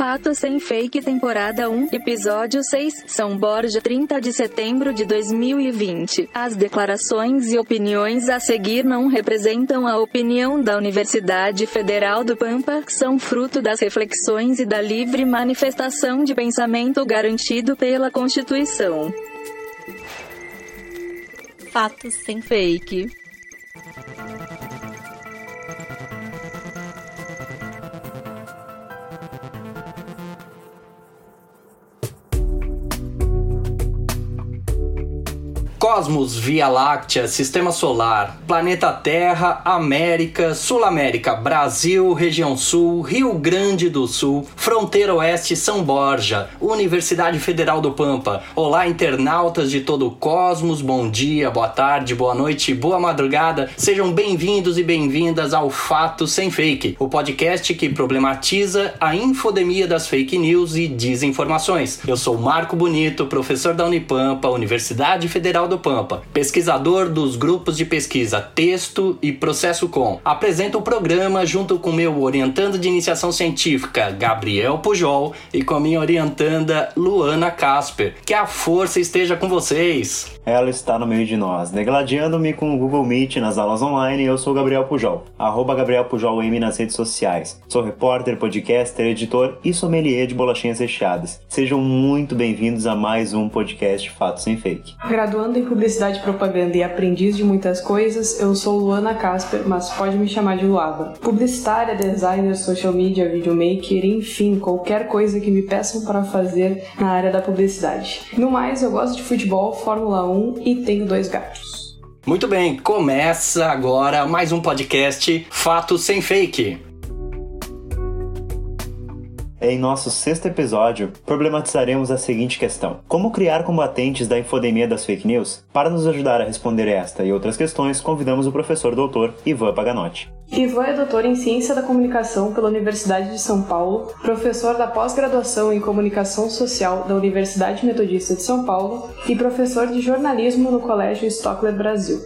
Fato Sem Fake Temporada 1, Episódio 6, São Borja 30 de setembro de 2020. As declarações e opiniões a seguir não representam a opinião da Universidade Federal do Pampa, são fruto das reflexões e da livre manifestação de pensamento garantido pela Constituição. Fatos sem fake. Cosmos, Via Láctea, Sistema Solar, Planeta Terra, América, Sul América, Brasil, Região Sul, Rio Grande do Sul, Fronteira Oeste, São Borja, Universidade Federal do Pampa. Olá, internautas de todo o cosmos, bom dia, boa tarde, boa noite, boa madrugada. Sejam bem-vindos e bem-vindas ao Fato Sem Fake, o podcast que problematiza a infodemia das fake news e desinformações. Eu sou Marco Bonito, professor da Unipampa, Universidade Federal do Pampa, pesquisador dos grupos de pesquisa Texto e Processo Com. Apresento o programa junto com meu orientando de iniciação científica, Gabriel Pujol, e com a minha orientanda, Luana Casper. Que a força esteja com vocês! Ela está no meio de nós, degladiando-me com o Google Meet nas aulas online. Eu sou Gabriel Pujol, arroba Gabriel Pujol M nas redes sociais. Sou repórter, podcaster, editor e sommelier de bolachinhas recheadas. Sejam muito bem-vindos a mais um podcast Fato Sem Fake. Graduando em Publicidade e Propaganda e aprendiz de muitas coisas, eu sou Luana Casper, mas pode me chamar de Luava. Publicitária, designer, social media, videomaker, enfim, qualquer coisa que me peçam para fazer na área da publicidade. No mais, eu gosto de futebol, Fórmula 1 e tenho dois gatos. Muito bem, começa agora mais um podcast Fato Sem Fake. Em nosso sexto episódio, problematizaremos a seguinte questão: Como criar combatentes da infodemia das fake news? Para nos ajudar a responder esta e outras questões, convidamos o professor doutor Ivan Paganotti. Ivan é doutor em Ciência da Comunicação pela Universidade de São Paulo, professor da pós-graduação em Comunicação Social da Universidade Metodista de São Paulo e professor de jornalismo no Colégio Stockler Brasil.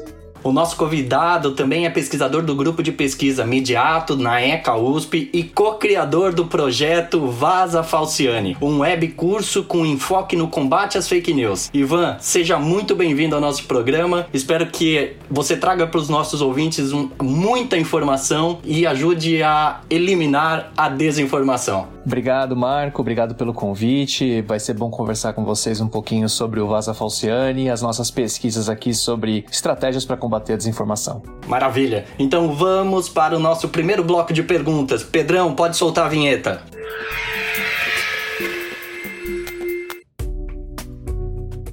O nosso convidado também é pesquisador do grupo de pesquisa Mediato na ECA USP e co-criador do projeto Vaza Falciane, um web curso com enfoque no combate às fake news. Ivan, seja muito bem-vindo ao nosso programa. Espero que você traga para os nossos ouvintes muita informação e ajude a eliminar a desinformação. Obrigado, Marco. Obrigado pelo convite. Vai ser bom conversar com vocês um pouquinho sobre o Vaza Falciane e as nossas pesquisas aqui sobre estratégias para combater a desinformação. Maravilha. Então vamos para o nosso primeiro bloco de perguntas. Pedrão, pode soltar a vinheta.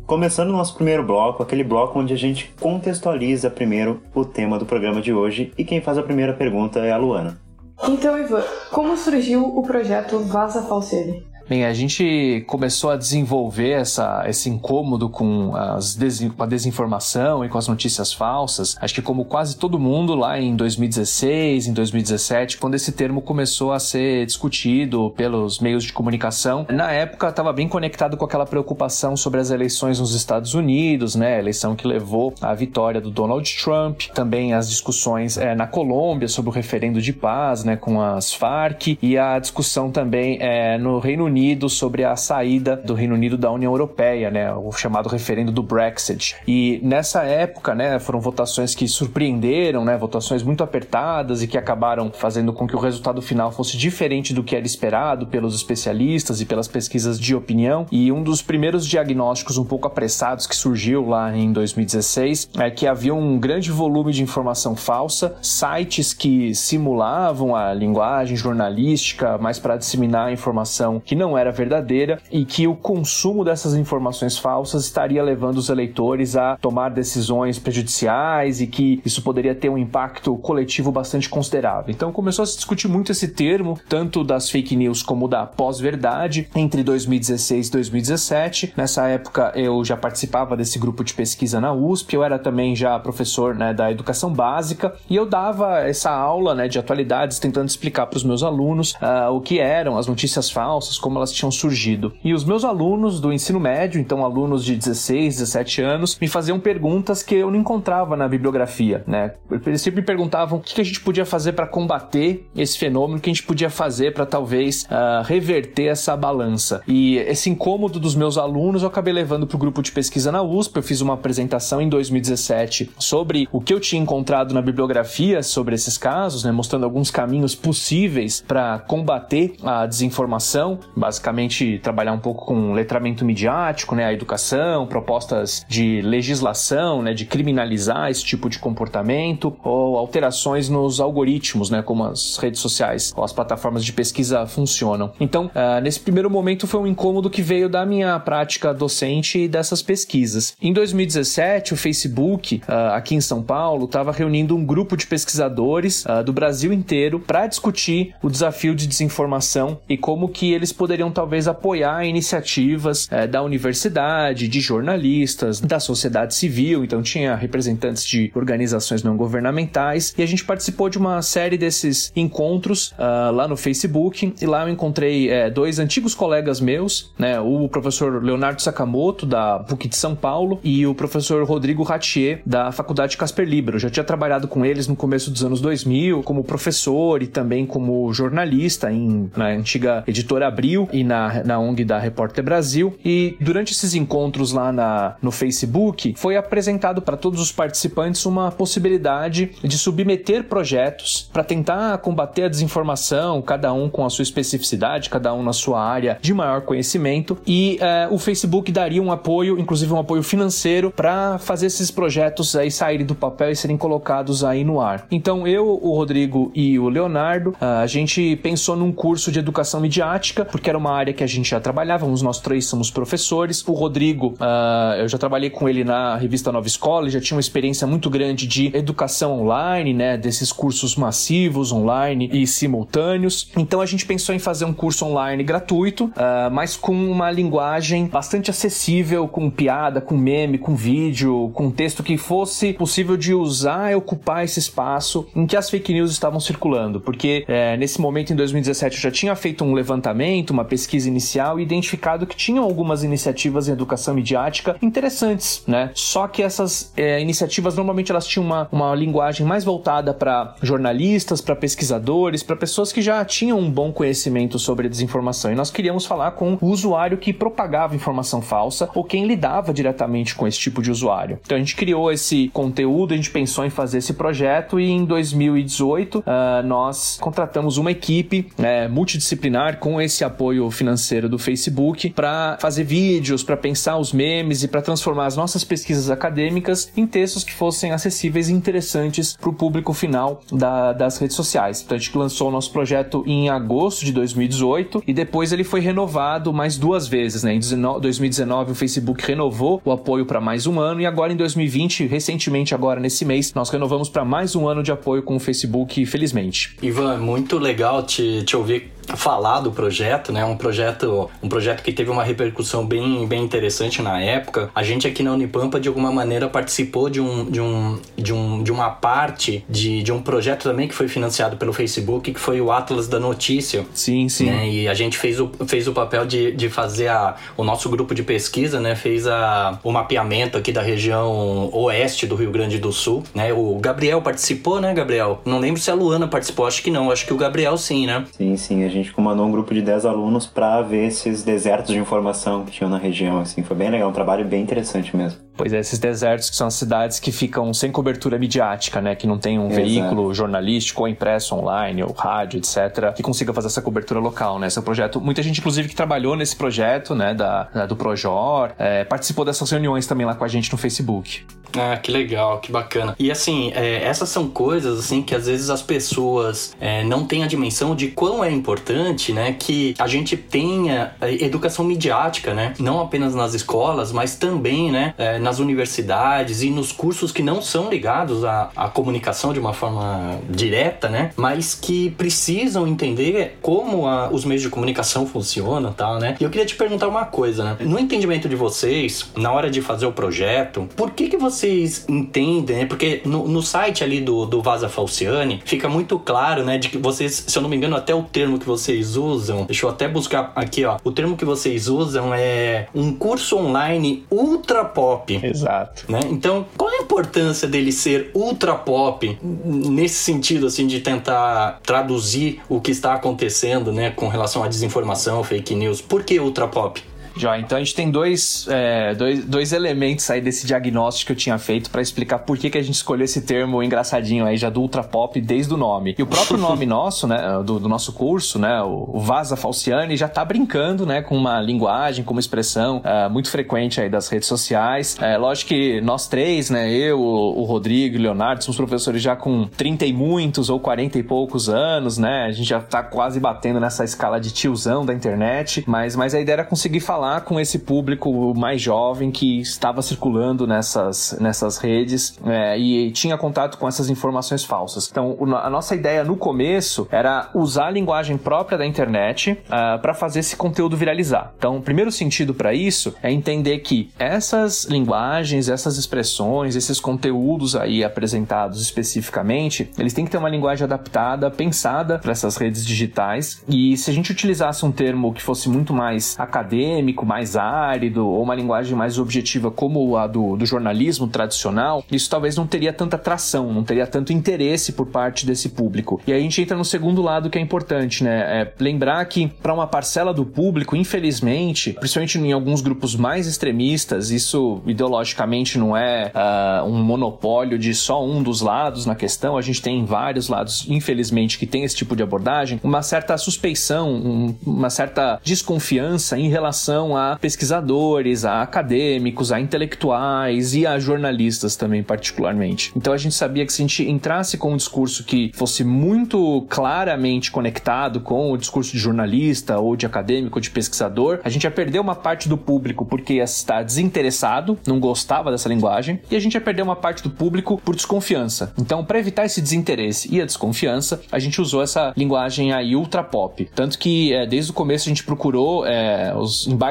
Começando o nosso primeiro bloco, aquele bloco onde a gente contextualiza primeiro o tema do programa de hoje e quem faz a primeira pergunta é a Luana. Então, Ivan, como surgiu o projeto Vaza Falciane? Bem, a gente começou a desenvolver essa, esse incômodo com, as com a desinformação e com as notícias falsas. Acho que como quase todo mundo lá em 2016, em 2017, quando esse termo começou a ser discutido pelos meios de comunicação. Na época estava bem conectado com aquela preocupação sobre as eleições nos Estados Unidos, né? A eleição que levou à vitória do Donald Trump, também as discussões é, na Colômbia sobre o referendo de paz, né, com as Farc e a discussão também é, no Reino Unido Unido sobre a saída do Reino Unido da União Europeia, né, o chamado referendo do Brexit. E nessa época, né, foram votações que surpreenderam, né, votações muito apertadas e que acabaram fazendo com que o resultado final fosse diferente do que era esperado pelos especialistas e pelas pesquisas de opinião. E um dos primeiros diagnósticos um pouco apressados que surgiu lá em 2016 é que havia um grande volume de informação falsa, sites que simulavam a linguagem jornalística, mas para disseminar informação que não era verdadeira e que o consumo dessas informações falsas estaria levando os eleitores a tomar decisões prejudiciais e que isso poderia ter um impacto coletivo bastante considerável. Então começou a se discutir muito esse termo, tanto das fake news como da pós-verdade, entre 2016 e 2017. Nessa época eu já participava desse grupo de pesquisa na USP, eu era também já professor né, da educação básica e eu dava essa aula né, de atualidades tentando explicar para os meus alunos uh, o que eram as notícias falsas, como como elas tinham surgido. E os meus alunos do ensino médio, então alunos de 16, 17 anos, me faziam perguntas que eu não encontrava na bibliografia, né? Eles sempre me perguntavam o que a gente podia fazer para combater esse fenômeno, o que a gente podia fazer para talvez uh, reverter essa balança. E esse incômodo dos meus alunos eu acabei levando para o grupo de pesquisa na USP. Eu fiz uma apresentação em 2017 sobre o que eu tinha encontrado na bibliografia sobre esses casos, né? Mostrando alguns caminhos possíveis para combater a desinformação, basicamente trabalhar um pouco com letramento midiático, né? A educação, propostas de legislação, né? De criminalizar esse tipo de comportamento ou alterações nos algoritmos, né? Como as redes sociais ou as plataformas de pesquisa funcionam. Então, uh, nesse primeiro momento foi um incômodo que veio da minha prática docente e dessas pesquisas. Em 2017, o Facebook, uh, aqui em São Paulo, estava reunindo um grupo de pesquisadores uh, do Brasil inteiro para discutir o desafio de desinformação e como que eles poderiam talvez apoiar iniciativas uh, da universidade, de jornalistas, da sociedade civil. Então tinha representantes de organizações não governamentais e a gente participou de uma série desses encontros uh, lá no Facebook e lá eu encontrei é, dois antigos colegas meus, né, o professor Leonardo Sakamoto da PUC de São Paulo e o professor Rodrigo Ratier da Faculdade Casper Libero. Já tinha trabalhado com eles no começo dos anos 2000 como professor e também como jornalista em, na antiga editora Abril e na, na ONG da Repórter Brasil. E durante esses encontros lá na, no Facebook foi apresentado para todos os participantes uma possibilidade de submeter projetos para tentar combater a desinformação, cada um com a sua especificidade, cada um na sua área de maior conhecimento. E é, o Facebook daria um apoio, inclusive um apoio financeiro, para fazer esses projetos aí saírem do papel e serem colocados aí no ar. Então eu, o Rodrigo e o Leonardo, a gente pensou num curso de educação midiática, porque era uma área que a gente já trabalhávamos, nós três somos professores. O Rodrigo, uh, eu já trabalhei com ele na revista Nova Escola, já tinha uma experiência muito grande de educação online, né, desses cursos massivos online e simultâneos. Então a gente pensou em fazer um curso online gratuito, uh, mas com uma linguagem bastante acessível, com piada, com meme, com vídeo, com texto que fosse possível de usar e ocupar esse espaço em que as fake news estavam circulando. Porque é, nesse momento, em 2017, eu já tinha feito um levantamento, uma pesquisa inicial e identificado que tinham algumas iniciativas em educação midiática interessantes, né? Só que essas é, iniciativas normalmente elas tinham uma, uma linguagem mais voltada para jornalistas, para pesquisadores, para pessoas que já tinham um bom conhecimento sobre desinformação. E nós queríamos falar com o usuário que propagava informação falsa ou quem lidava diretamente com esse tipo de usuário. Então a gente criou esse conteúdo, a gente pensou em fazer esse projeto e em 2018 uh, ah, nós contratamos uma equipe né, multidisciplinar com esse apoio financeiro do Facebook para fazer vídeos, para pensar os memes e para transformar as nossas pesquisas acadêmicas em textos que fossem acessíveis e interessantes para o público final da, das redes sociais. Então a gente lançou o nosso projeto em agosto de 2018 e depois ele foi renovado mais duas vezes. Né? Em 2019 o Facebook renovou o apoio para mais um ano e agora em 2020, recentemente agora nesse mês, nós renovamos para mais um ano de apoio com o Facebook, felizmente. Ivan, muito legal te, te ouvir falar do projeto, né? Um projeto, um projeto que teve uma repercussão bem, bem interessante na época. A gente aqui na Unipampa de alguma maneira participou de um, de um, de um, de uma parte de, de um projeto também que foi financiado pelo Facebook, que foi o Atlas da Notícia. Sim, sim. Né? E a gente fez o, fez o papel de, de fazer a, o nosso grupo de pesquisa, né? Fez a, o mapeamento aqui da região oeste do Rio Grande do Sul, né? O Gabriel participou, né, Gabriel? Não lembro se a Luana participou, acho que não. Acho que o Gabriel sim, né? Sim, sim. A gente comandou um grupo de 10 alunos para ver esses desertos de informação que tinham na região, assim. Foi bem legal, um trabalho bem interessante mesmo. Pois é, esses desertos que são as cidades que ficam sem cobertura midiática, né? Que não tem um Exato. veículo jornalístico ou impresso online ou rádio, etc. Que consiga fazer essa cobertura local, né? Esse é um projeto... Muita gente, inclusive, que trabalhou nesse projeto, né? Da, da do Projor, é, participou dessas reuniões também lá com a gente no Facebook. Ah, que legal, que bacana. E assim, é, essas são coisas assim que às vezes as pessoas é, não têm a dimensão de quão é importante, né, que a gente tenha é, educação midiática, né, não apenas nas escolas, mas também, né, é, nas universidades e nos cursos que não são ligados à, à comunicação de uma forma direta, né, mas que precisam entender como a, os meios de comunicação funcionam, tal, né. E eu queria te perguntar uma coisa, né, no entendimento de vocês, na hora de fazer o projeto, por que que você vocês entendem, né? Porque no, no site ali do, do Vaza Falciani fica muito claro, né? De que vocês, se eu não me engano, até o termo que vocês usam, deixa eu até buscar aqui, ó. O termo que vocês usam é um curso online ultra pop. Exato. Né? Então, qual é a importância dele ser ultra pop nesse sentido, assim, de tentar traduzir o que está acontecendo, né, com relação à desinformação, fake news? Por que ultra pop? Já, então a gente tem dois, é, dois, dois elementos aí desse diagnóstico que eu tinha feito para explicar por que, que a gente escolheu esse termo engraçadinho aí já do ultra pop desde o nome. E o próprio nome nosso, né, do, do, nosso curso, né, o Vaza Falciani, já tá brincando, né, com uma linguagem, com uma expressão é, muito frequente aí das redes sociais. É, lógico que nós três, né, eu, o Rodrigo e o Leonardo, somos professores já com 30 e muitos ou 40 e poucos anos, né, a gente já tá quase batendo nessa escala de tiozão da internet, mas, mas a ideia era conseguir falar falar com esse público mais jovem que estava circulando nessas, nessas redes é, e tinha contato com essas informações falsas. Então, a nossa ideia no começo era usar a linguagem própria da internet uh, ah, para fazer esse conteúdo viralizar. Então, o primeiro sentido para isso é entender que essas linguagens, essas expressões, esses conteúdos aí apresentados especificamente, eles têm que ter uma linguagem adaptada, pensada para essas redes digitais. E se a gente utilizasse um termo que fosse muito mais acadêmico, acadêmico mais árido ou uma linguagem mais objetiva como a do, do jornalismo tradicional, isso talvez não teria tanta atração, não teria tanto interesse por parte desse público. E aí a gente entra no segundo lado que é importante, né? É lembrar que para uma parcela do público, infelizmente, principalmente em alguns grupos mais extremistas, isso ideologicamente não é uh, um monopólio de só um dos lados na questão, a gente tem vários lados, infelizmente, que tem esse tipo de abordagem, uma certa suspeição, um, uma certa desconfiança em relação relação a pesquisadores, a acadêmicos, a intelectuais e a jornalistas também, particularmente. Então a gente sabia que se a gente entrasse com um discurso que fosse muito claramente conectado com o discurso de jornalista ou de acadêmico ou de pesquisador, a gente ia perder uma parte do público porque ia estar desinteressado, não gostava dessa linguagem, e a gente ia perder uma parte do público por desconfiança. Então, para evitar esse desinteresse e a desconfiança, a gente usou essa linguagem aí ultra pop. Tanto que é, desde o começo a gente procurou é, os embaixadores,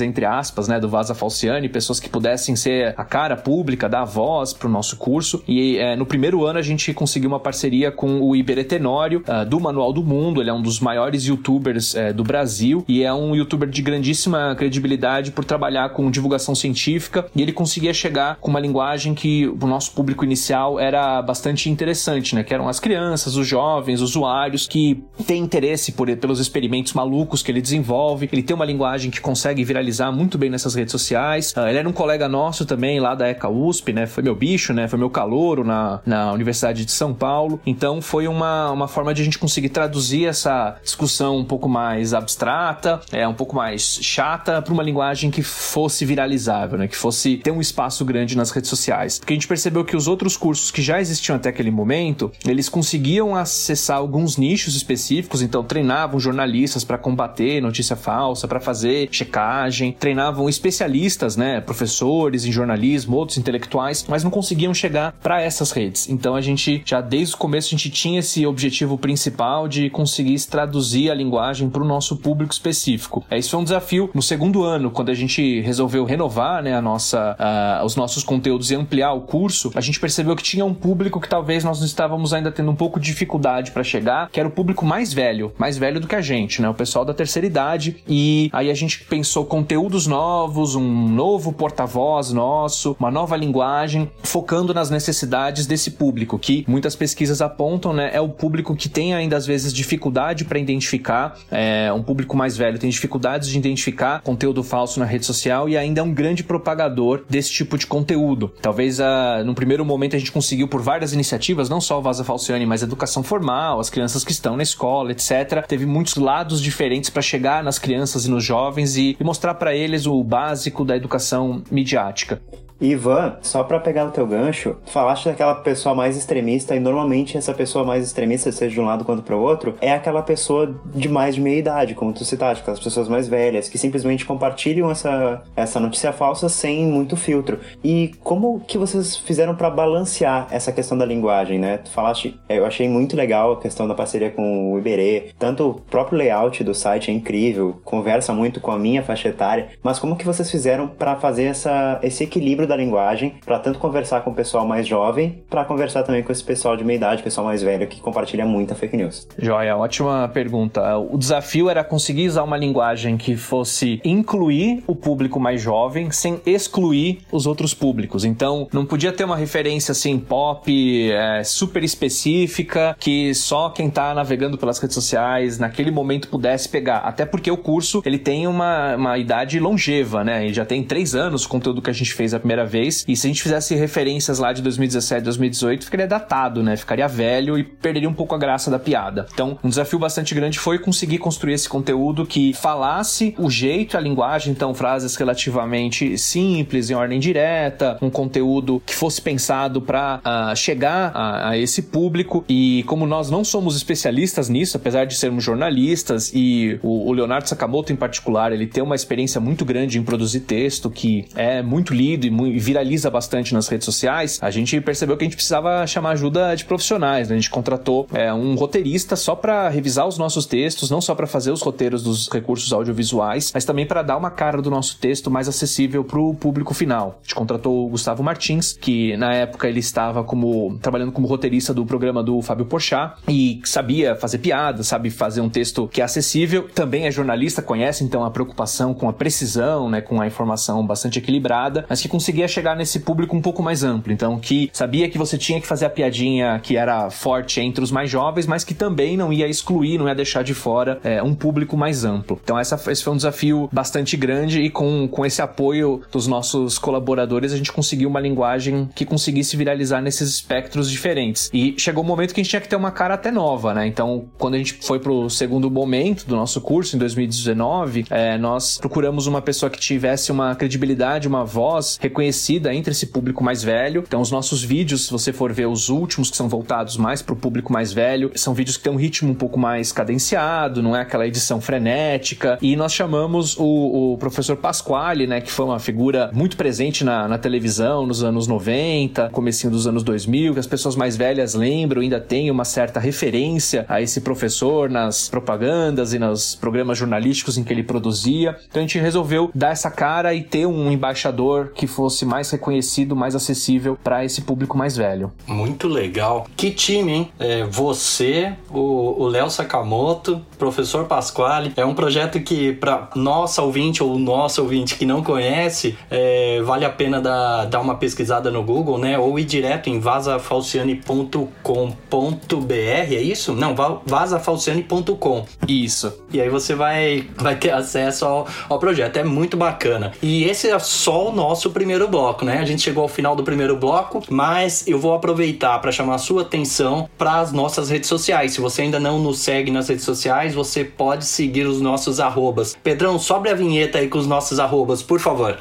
entre aspas, né, do Vaza Falciani, pessoas que pudessem ser a cara pública, dar voz para o nosso curso. E é, no primeiro ano a gente conseguiu uma parceria com o Iberê Tenório, uh, do Manual do Mundo. Ele é um dos maiores youtubers uh, do Brasil e é um youtuber de grandíssima credibilidade por trabalhar com divulgação científica. E ele conseguia chegar com uma linguagem que o nosso público inicial era bastante interessante, né? Que eram as crianças, os jovens, usuários que têm interesse por, pelos experimentos malucos que ele desenvolve. Ele tem uma linguagem que consegue viralizar muito bem nessas redes sociais. Uh, ele era um colega nosso também lá da ECA USP, né? Foi meu bicho, né? Foi meu calouro na, na Universidade de São Paulo. Então foi uma, uma forma de a gente conseguir traduzir essa discussão um pouco mais abstrata, é um pouco mais chata para uma linguagem que fosse viralizável, né? Que fosse ter um espaço grande nas redes sociais. Porque a gente percebeu que os outros cursos que já existiam até aquele momento, eles conseguiam acessar alguns nichos específicos, então treinavam jornalistas para combater notícia falsa, para fazer checagem, treinavam especialistas, né, professores em jornalismo, outros intelectuais, mas não conseguiam chegar para essas redes. Então a gente já desde o começo a gente tinha esse objetivo principal de conseguir traduzir a linguagem para o nosso público específico. É, isso foi um desafio no segundo ano, quando a gente resolveu renovar, né, a nossa, uh, os nossos conteúdos e ampliar o curso, a gente percebeu que tinha um público que talvez nós estávamos ainda tendo um pouco de dificuldade para chegar, que era o público mais velho, mais velho do que a gente, né, o pessoal da terceira idade. E aí a gente gente pensou conteúdos novos, um novo porta-voz nosso, uma nova linguagem, focando nas necessidades desse público, que muitas pesquisas apontam, né? É o público que tem ainda às vezes dificuldade para identificar, é, um público mais velho tem dificuldades de identificar conteúdo falso na rede social e ainda é um grande propagador desse tipo de conteúdo. Talvez uh, no primeiro momento a gente conseguiu por várias iniciativas, não só o Vaza Falciani, mas educação formal, as crianças que estão na escola, etc. Teve muitos lados diferentes para chegar nas crianças e nos jovens e, mostrar para eles o básico da educação midiática. Ivan, só para pegar o teu gancho, falaste daquela pessoa mais extremista e normalmente essa pessoa mais extremista, seja de um lado quanto para o outro, é aquela pessoa de mais de meia idade, como tu citaste, aquelas pessoas mais velhas que simplesmente compartilham essa, essa notícia falsa sem muito filtro. E como que vocês fizeram para balancear essa questão da linguagem, né? Tu falaste, eu achei muito legal a questão da parceria com o Iberê, tanto o próprio layout do site é incrível, conversa muito com a minha faixa etária, mas como que vocês fizeram para fazer essa, esse equilíbrio da da linguagem para tanto conversar com o pessoal mais jovem, para conversar também com esse pessoal de meia idade, pessoal mais velho que compartilha muita fake news. Joia, ótima pergunta. O desafio era conseguir usar uma linguagem que fosse incluir o público mais jovem sem excluir os outros públicos. Então, não podia ter uma referência assim pop é, super específica que só quem tá navegando pelas redes sociais naquele momento pudesse pegar. Até porque o curso ele tem uma, uma idade longeva, né? Ele já tem três anos o conteúdo que a gente fez a primeira vez. E se a gente fizesse referências lá de 2017, 2018, ficaria datado, né? Ficaria velho e perderia um pouco a graça da piada. Então, um desafio bastante grande foi conseguir construir esse conteúdo que falasse o jeito, a linguagem, então frases relativamente simples, em ordem direta, um conteúdo que fosse pensado para uh, ah, chegar a, a esse público. E como nós não somos especialistas nisso, apesar de sermos jornalistas e o, o Leonardo Sakamoto em particular, ele tem uma experiência muito grande em produzir texto que é muito lido e viraliza bastante nas redes sociais, a gente percebeu que a gente precisava chamar ajuda de profissionais. Né? A gente contratou é, um roteirista só para revisar os nossos textos, não só para fazer os roteiros dos recursos audiovisuais, mas também para dar uma cara do nosso texto mais acessível para o público final. A gente contratou o Gustavo Martins, que na época ele estava como trabalhando como roteirista do programa do Fábio Porchat e sabia fazer piada, sabe fazer um texto que é acessível. Também é jornalista, conhece então a preocupação com a precisão, né, com a informação bastante equilibrada, mas que conseguia chegar nesse público um pouco mais amplo. Então, que sabia que você tinha que fazer a piadinha que era forte entre os mais jovens, mas que também não ia excluir, não ia deixar de fora é, um público mais amplo. Então, essa, esse foi um desafio bastante grande e com, com esse apoio dos nossos colaboradores, a gente conseguiu uma linguagem que conseguisse viralizar nesses espectros diferentes. E chegou o um momento que a gente tinha que ter uma cara até nova, né? Então, quando a gente foi pro segundo momento do nosso curso, em 2019, é, nós procuramos uma pessoa que tivesse uma credibilidade, uma voz reconhecida entre esse público mais velho. Então, os nossos vídeos, se você for ver os últimos que são voltados mais pro público mais velho, são vídeos que têm um ritmo um pouco mais cadenciado, não é aquela edição frenética. E nós chamamos o, o professor Pasquale, né, que foi uma figura muito presente na, na televisão nos anos 90, comecinho dos anos 2000, que as pessoas mais velhas lembram, ainda tem uma certa referência a esse professor nas propagandas e nos programas jornalísticos em que ele produzia. Então a gente resolveu dar essa cara e ter um embaixador que fosse mais reconhecido, mais acessível para esse público mais velho. Muito legal. Que time, hein? É, você, o Léo Sakamoto, professor Pasquale. É um projeto que, para nossa ouvinte ou nosso ouvinte que não conhece, é, vale a pena dar, dar uma pesquisada no Google, né? Ou ir direto em vasafalciane.com.br, é isso? Não, vasafalciane.com. Isso. E aí você vai, vai ter acesso ao, ao projeto. É muito bacana. E esse é só o nosso primeiro bloco, né? A gente chegou ao final do primeiro bloco, mas eu vou aproveitar para chamar a sua atenção para as nossas redes sociais. Se você ainda não nos segue nas redes sociais, você pode seguir os nossos arrobas. Pedrão, sobe a vinheta aí com os nossos arrobas, por favor.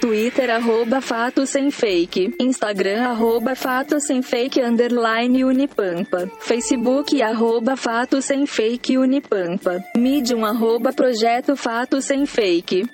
Twitter, arroba Fato Sem Fake. Instagram, arroba Fato Sem Fake, underline Unipampa. Facebook, arroba Fato Sem Fake Unipampa. Medium, arroba Projeto Fato Sem Fake.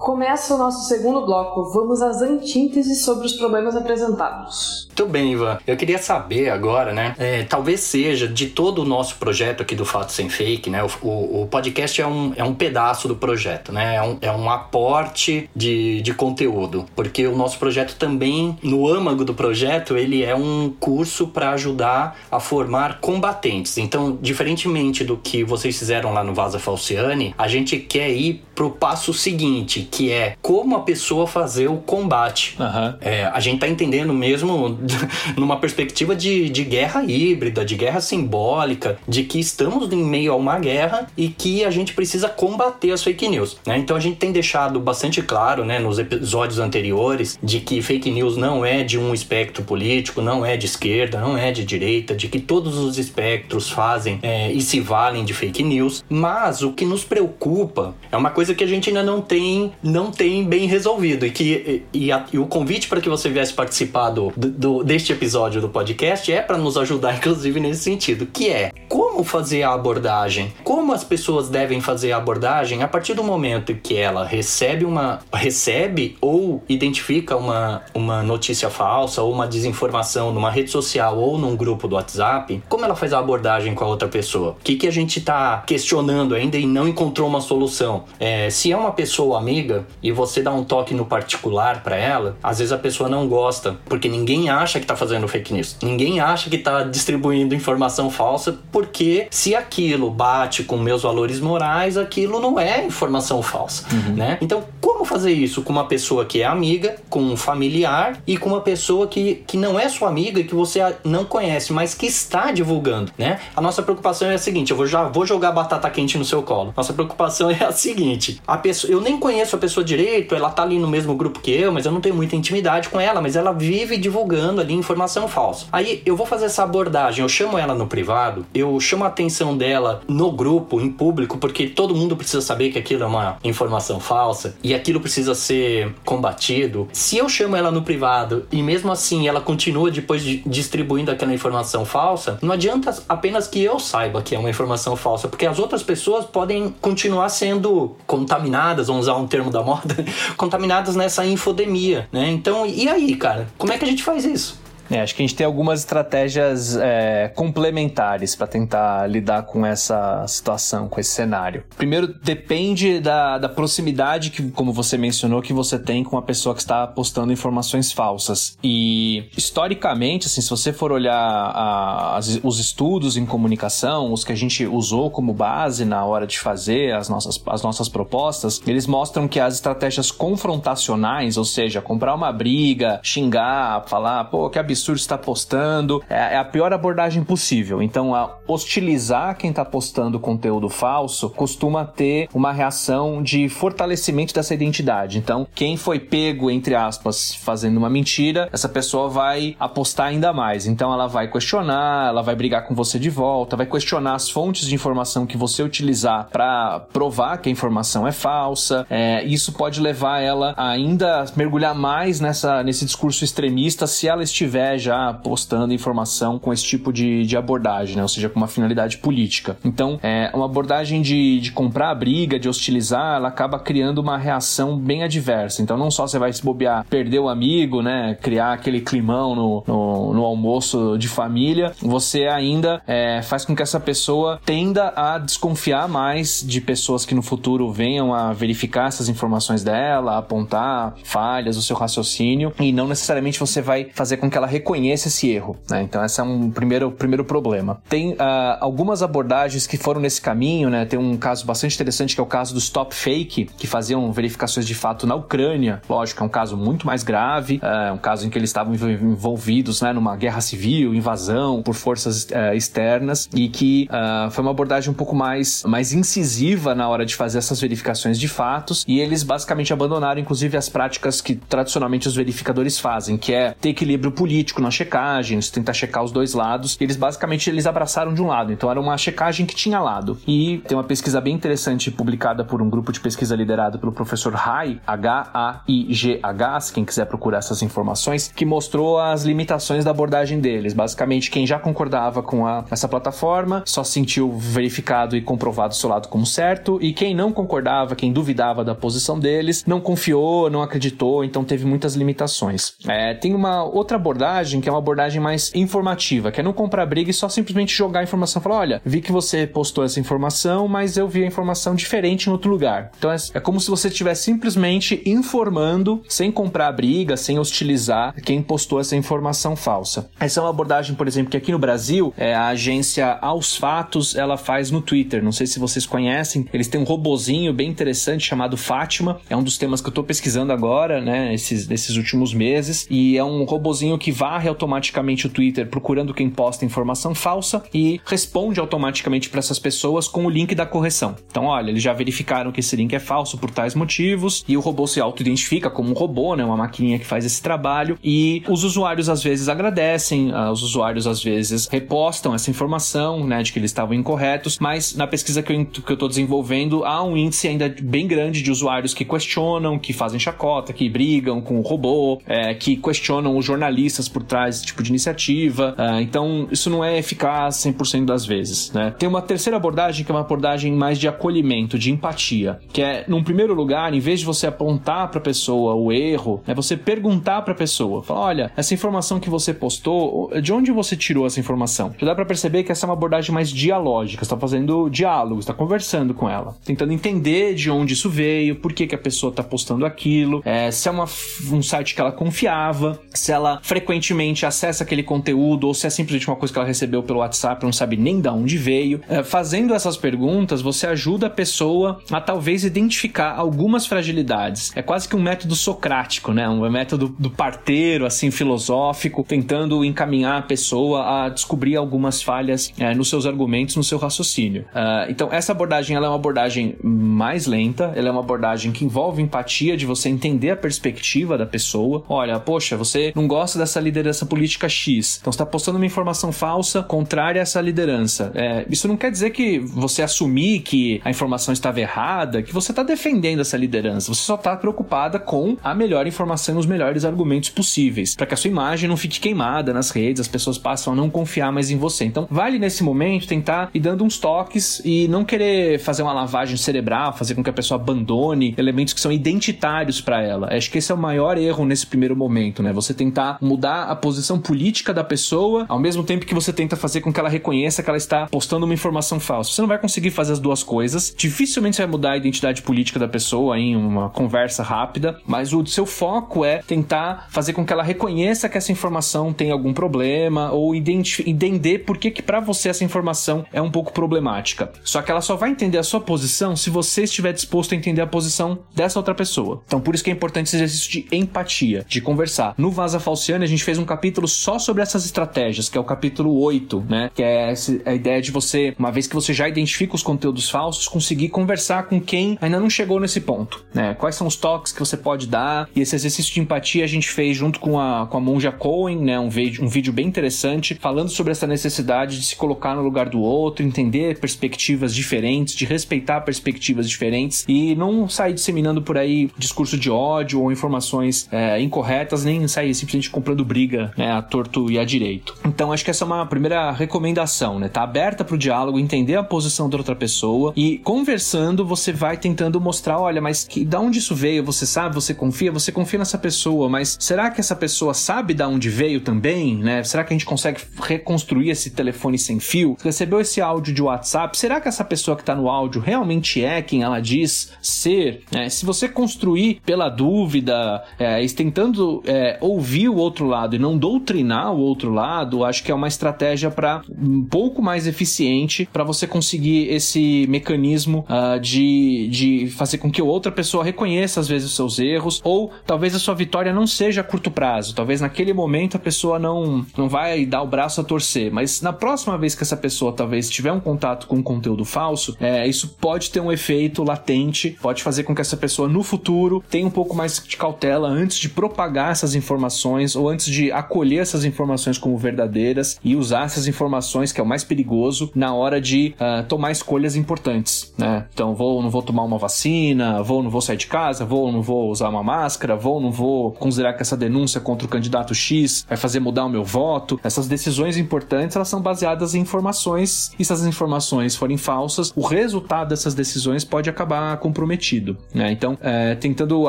Começa o nosso segundo bloco. Vamos às antíteses sobre os problemas apresentados. Muito bem, Ivan. Eu queria saber agora, né? É, talvez seja de todo o nosso projeto aqui do Fato Sem Fake, né? O, o, o, podcast é um, é um pedaço do projeto, né? É um, é um aporte de, de conteúdo. Porque o nosso projeto também, no âmago do projeto, ele é um curso para ajudar a formar combatentes. Então, diferentemente do que vocês fizeram lá no Vaza Falciane, a gente quer ir pro passo seguinte, que é como a pessoa fazer o combate. Uhum. É, a gente tá entendendo mesmo numa perspectiva de, de guerra híbrida, de guerra simbólica, de que estamos em meio a uma guerra e que a gente precisa combater as fake news. Né? Então a gente tem deixado bastante claro né, nos episódios anteriores de que fake news não é de um espectro político, não é de esquerda, não é de direita, de que todos os espectros fazem é, e se valem de fake news. Mas o que nos preocupa é uma coisa que a gente ainda não tem, não tem bem resolvido e que e, a, e o convite para que você viesse participar do, do, deste episódio do podcast é para nos ajudar, inclusive, nesse sentido, que é como como fazer a abordagem? Como as pessoas devem fazer a abordagem a partir do momento que ela recebe uma recebe ou identifica uma, uma notícia falsa ou uma desinformação numa rede social ou num grupo do WhatsApp, como ela faz a abordagem com a outra pessoa? O que, que a gente está questionando ainda e não encontrou uma solução? É, se é uma pessoa amiga e você dá um toque no particular para ela, às vezes a pessoa não gosta, porque ninguém acha que está fazendo fake news. Ninguém acha que está distribuindo informação falsa, porque se aquilo bate com meus valores morais, aquilo não é informação falsa, uhum. né? Então, como fazer isso com uma pessoa que é amiga, com um familiar e com uma pessoa que, que não é sua amiga e que você não conhece, mas que está divulgando, né? A nossa preocupação é a seguinte, eu vou, já vou jogar batata quente no seu colo. Nossa preocupação é a seguinte, a pessoa, eu nem conheço a pessoa direito, ela tá ali no mesmo grupo que eu, mas eu não tenho muita intimidade com ela, mas ela vive divulgando ali informação falsa. Aí eu vou fazer essa abordagem, eu chamo ela no privado, eu chamo a atenção dela no grupo, em público, porque todo mundo precisa saber que aquilo é uma informação falsa e aquilo precisa ser combatido. Se eu chamo ela no privado e mesmo assim ela continua depois de distribuindo aquela informação falsa, não adianta apenas que eu saiba que é uma informação falsa, porque as outras pessoas podem continuar sendo contaminadas, vamos usar um termo da moda, contaminadas nessa infodemia, né? Então, e aí, cara? Como é que a gente faz isso? É, acho que a gente tem algumas estratégias é, complementares para tentar lidar com essa situação, com esse cenário. Primeiro, depende da, da proximidade que, como você mencionou, que você tem com a pessoa que está postando informações falsas. E historicamente, assim, se você for olhar a, as, os estudos em comunicação, os que a gente usou como base na hora de fazer as nossas, as nossas propostas, eles mostram que as estratégias confrontacionais, ou seja, comprar uma briga, xingar, falar, pô, que absurdo absurdo está postando. É, é, a pior abordagem possível. Então, hostilizar quem está postando conteúdo falso costuma ter uma reação de fortalecimento dessa identidade. Então, quem foi pego, entre aspas, fazendo uma mentira, essa pessoa vai apostar ainda mais. Então, ela vai questionar, ela vai brigar com você de volta, vai questionar as fontes de informação que você utilizar para provar que a informação é falsa. É, isso pode levar ela a ainda mergulhar mais nessa, nesse discurso extremista se ela estiver já postando informação com esse tipo de, de abordagem, né? ou seja, com uma finalidade política. Então, é, uma abordagem de, de comprar a briga, de hostilizar, ela acaba criando uma reação bem adversa. Então, não só você vai se bobear, perder o amigo, né? criar aquele climão no, no, no almoço de família, você ainda é, faz com que essa pessoa tenda a desconfiar mais de pessoas que no futuro venham a verificar essas informações dela, apontar falhas do seu raciocínio, e não necessariamente você vai fazer com que ela reconheça esse erro. Né? Então, esse é um primeiro, primeiro problema. Tem uh, algumas abordagens que foram nesse caminho, né? Tem um caso bastante interessante que é o caso do Stop Fake, que faziam verificações de fato na Ucrânia. Lógico, é um caso muito mais grave, é um caso em que eles estavam envolvidos né, numa guerra civil, invasão por forças uh, externas, e que uh, foi uma abordagem um pouco mais, mais incisiva na hora de fazer essas verificações de fatos, e eles basicamente abandonaram, inclusive, as práticas que tradicionalmente os verificadores fazem, que é ter equilíbrio político crítico na checagem, você tentar checar os dois lados. Eles basicamente eles abraçaram de um lado, então era uma checagem que tinha lado. E tem uma pesquisa bem interessante publicada por um grupo de pesquisa liderado pelo professor Hai, H-A-I-G-H, quem quiser procurar essas informações, que mostrou as limitações da abordagem deles. Basicamente, quem já concordava com a, essa plataforma só sentiu verificado e comprovado seu lado como certo, e quem não concordava, quem duvidava da posição deles, não confiou, não acreditou, então teve muitas limitações. É, tem uma outra abordagem abordagem que é uma abordagem mais informativa, que é não comprar briga e só simplesmente jogar a informação. Falar, olha, vi que você postou essa informação, mas eu vi a informação diferente em outro lugar. Então é, é como se você estivesse simplesmente informando, sem comprar briga, sem hostilizar quem postou essa informação falsa. Essa é uma abordagem, por exemplo, que aqui no Brasil, é, a agência Aos Fatos, ela faz no Twitter. Não sei se vocês conhecem. Eles têm um robozinho bem interessante chamado Fátima. É um dos temas que eu tô pesquisando agora, né, esses, nesses últimos meses. E é um robozinho que varre automaticamente o Twitter procurando quem posta informação falsa e responde automaticamente para essas pessoas com o link da correção. Então, olha, eles já verificaram que esse link é falso por tais motivos e o robô se auto-identifica como um robô, né, uma maquininha que faz esse trabalho e os usuários às vezes agradecem, uh, os usuários às vezes repostam essa informação, né, de que eles estavam incorretos, mas na pesquisa que eu, que eu tô desenvolvendo há um índice ainda bem grande de usuários que questionam, que fazem chacota, que brigam com o robô, é, que questionam os jornalistas por trás desse tipo de iniciativa. Uh, então, isso não é eficaz 100% das vezes, né? Tem uma terceira abordagem que é uma abordagem mais de acolhimento, de empatia, que é, num primeiro lugar, em vez de você apontar para a pessoa o erro, é você perguntar para a pessoa, falar, olha, essa informação que você postou, de onde você tirou essa informação? Já dá para perceber que essa é uma abordagem mais dialógica, está fazendo diálogo, está conversando com ela, tentando entender de onde isso veio, por que, que a pessoa está postando aquilo, é, se é uma, um site que ela confiava, se ela frequentemente acessa aquele conteúdo ou se é simplesmente uma coisa que ela recebeu pelo WhatsApp, não sabe nem de onde veio. É, fazendo essas perguntas, você ajuda a pessoa a talvez identificar algumas fragilidades. É quase que um método socrático, né? Um método do parteiro, assim, filosófico, tentando encaminhar a pessoa a descobrir algumas falhas é, nos seus argumentos, no seu raciocínio. Uh, então, essa abordagem ela é uma abordagem mais lenta, ela é uma abordagem que envolve empatia, de você entender a perspectiva da pessoa. Olha, poxa, você não gosta dessa liderança política X, então está postando uma informação falsa contrária a essa liderança. É, isso não quer dizer que você assumir que a informação estava errada, que você está defendendo essa liderança. Você só está preocupada com a melhor informação e os melhores argumentos possíveis, para que a sua imagem não fique queimada nas redes, as pessoas passam a não confiar mais em você. Então, vale nesse momento tentar ir dando uns toques e não querer fazer uma lavagem cerebral, fazer com que a pessoa abandone elementos que são identitários para ela. Acho que esse é o maior erro nesse primeiro momento, né? Você tentar mudar a posição política da pessoa, ao mesmo tempo que você tenta fazer com que ela reconheça que ela está postando uma informação falsa. Você não vai conseguir fazer as duas coisas. Dificilmente você vai mudar a identidade política da pessoa em uma conversa rápida, mas o seu foco é tentar fazer com que ela reconheça que essa informação tem algum problema ou entender por que que para você essa informação é um pouco problemática. Só que ela só vai entender a sua posição se você estiver disposto a entender a posição dessa outra pessoa. Então por isso que é importante esse exercício de empatia, de conversar. No Vaza Falciane a gente fez um capítulo só sobre essas estratégias, que é o capítulo 8, né? Que é a ideia de você, uma vez que você já identifica os conteúdos falsos, conseguir conversar com quem ainda não chegou nesse ponto, né? Quais são os toques que você pode dar? E esse exercício de empatia a gente fez junto com a, com a Monja Cohen, né? Um vídeo, um vídeo bem interessante falando sobre essa necessidade de se colocar no lugar do outro, entender perspectivas diferentes, de respeitar perspectivas diferentes e não sair disseminando por aí discurso de ódio ou informações é, incorretas, nem sair simplesmente comprando briga, né? A torto e a direito. Então acho que essa é uma primeira recomendação, né? Tá aberta para o diálogo, entender a posição da outra pessoa e conversando você vai tentando mostrar, olha, mas que, da onde isso veio? Você sabe? Você confia? Você confia nessa pessoa, mas será que essa pessoa sabe da onde veio também, né? Será que a gente consegue reconstruir esse telefone sem fio? Recebeu esse áudio de WhatsApp? Será que essa pessoa que está no áudio realmente é quem ela diz ser? Né? Se você construir pela dúvida, é, tentando é, ouvir o outro lado e não doutrinar o outro lado, acho que é uma estratégia para um pouco mais eficiente para você conseguir esse mecanismo uh, de, de fazer com que outra pessoa reconheça às vezes os seus erros ou talvez a sua vitória não seja a curto prazo, talvez naquele momento a pessoa não, não vai dar o braço a torcer, mas na próxima vez que essa pessoa talvez tiver um contato com um conteúdo falso, é, isso pode ter um efeito latente, pode fazer com que essa pessoa no futuro tenha um pouco mais de cautela antes de propagar essas informações ou antes de acolher essas informações como verdadeiras e usar essas informações, que é o mais perigoso, na hora de uh, tomar escolhas importantes, né? Então, vou não vou tomar uma vacina, vou não vou sair de casa, vou não vou usar uma máscara, vou não vou considerar que essa denúncia contra o candidato X vai fazer mudar o meu voto. Essas decisões importantes, elas são baseadas em informações e se essas informações forem falsas, o resultado dessas decisões pode acabar comprometido, né? Então, é, tentando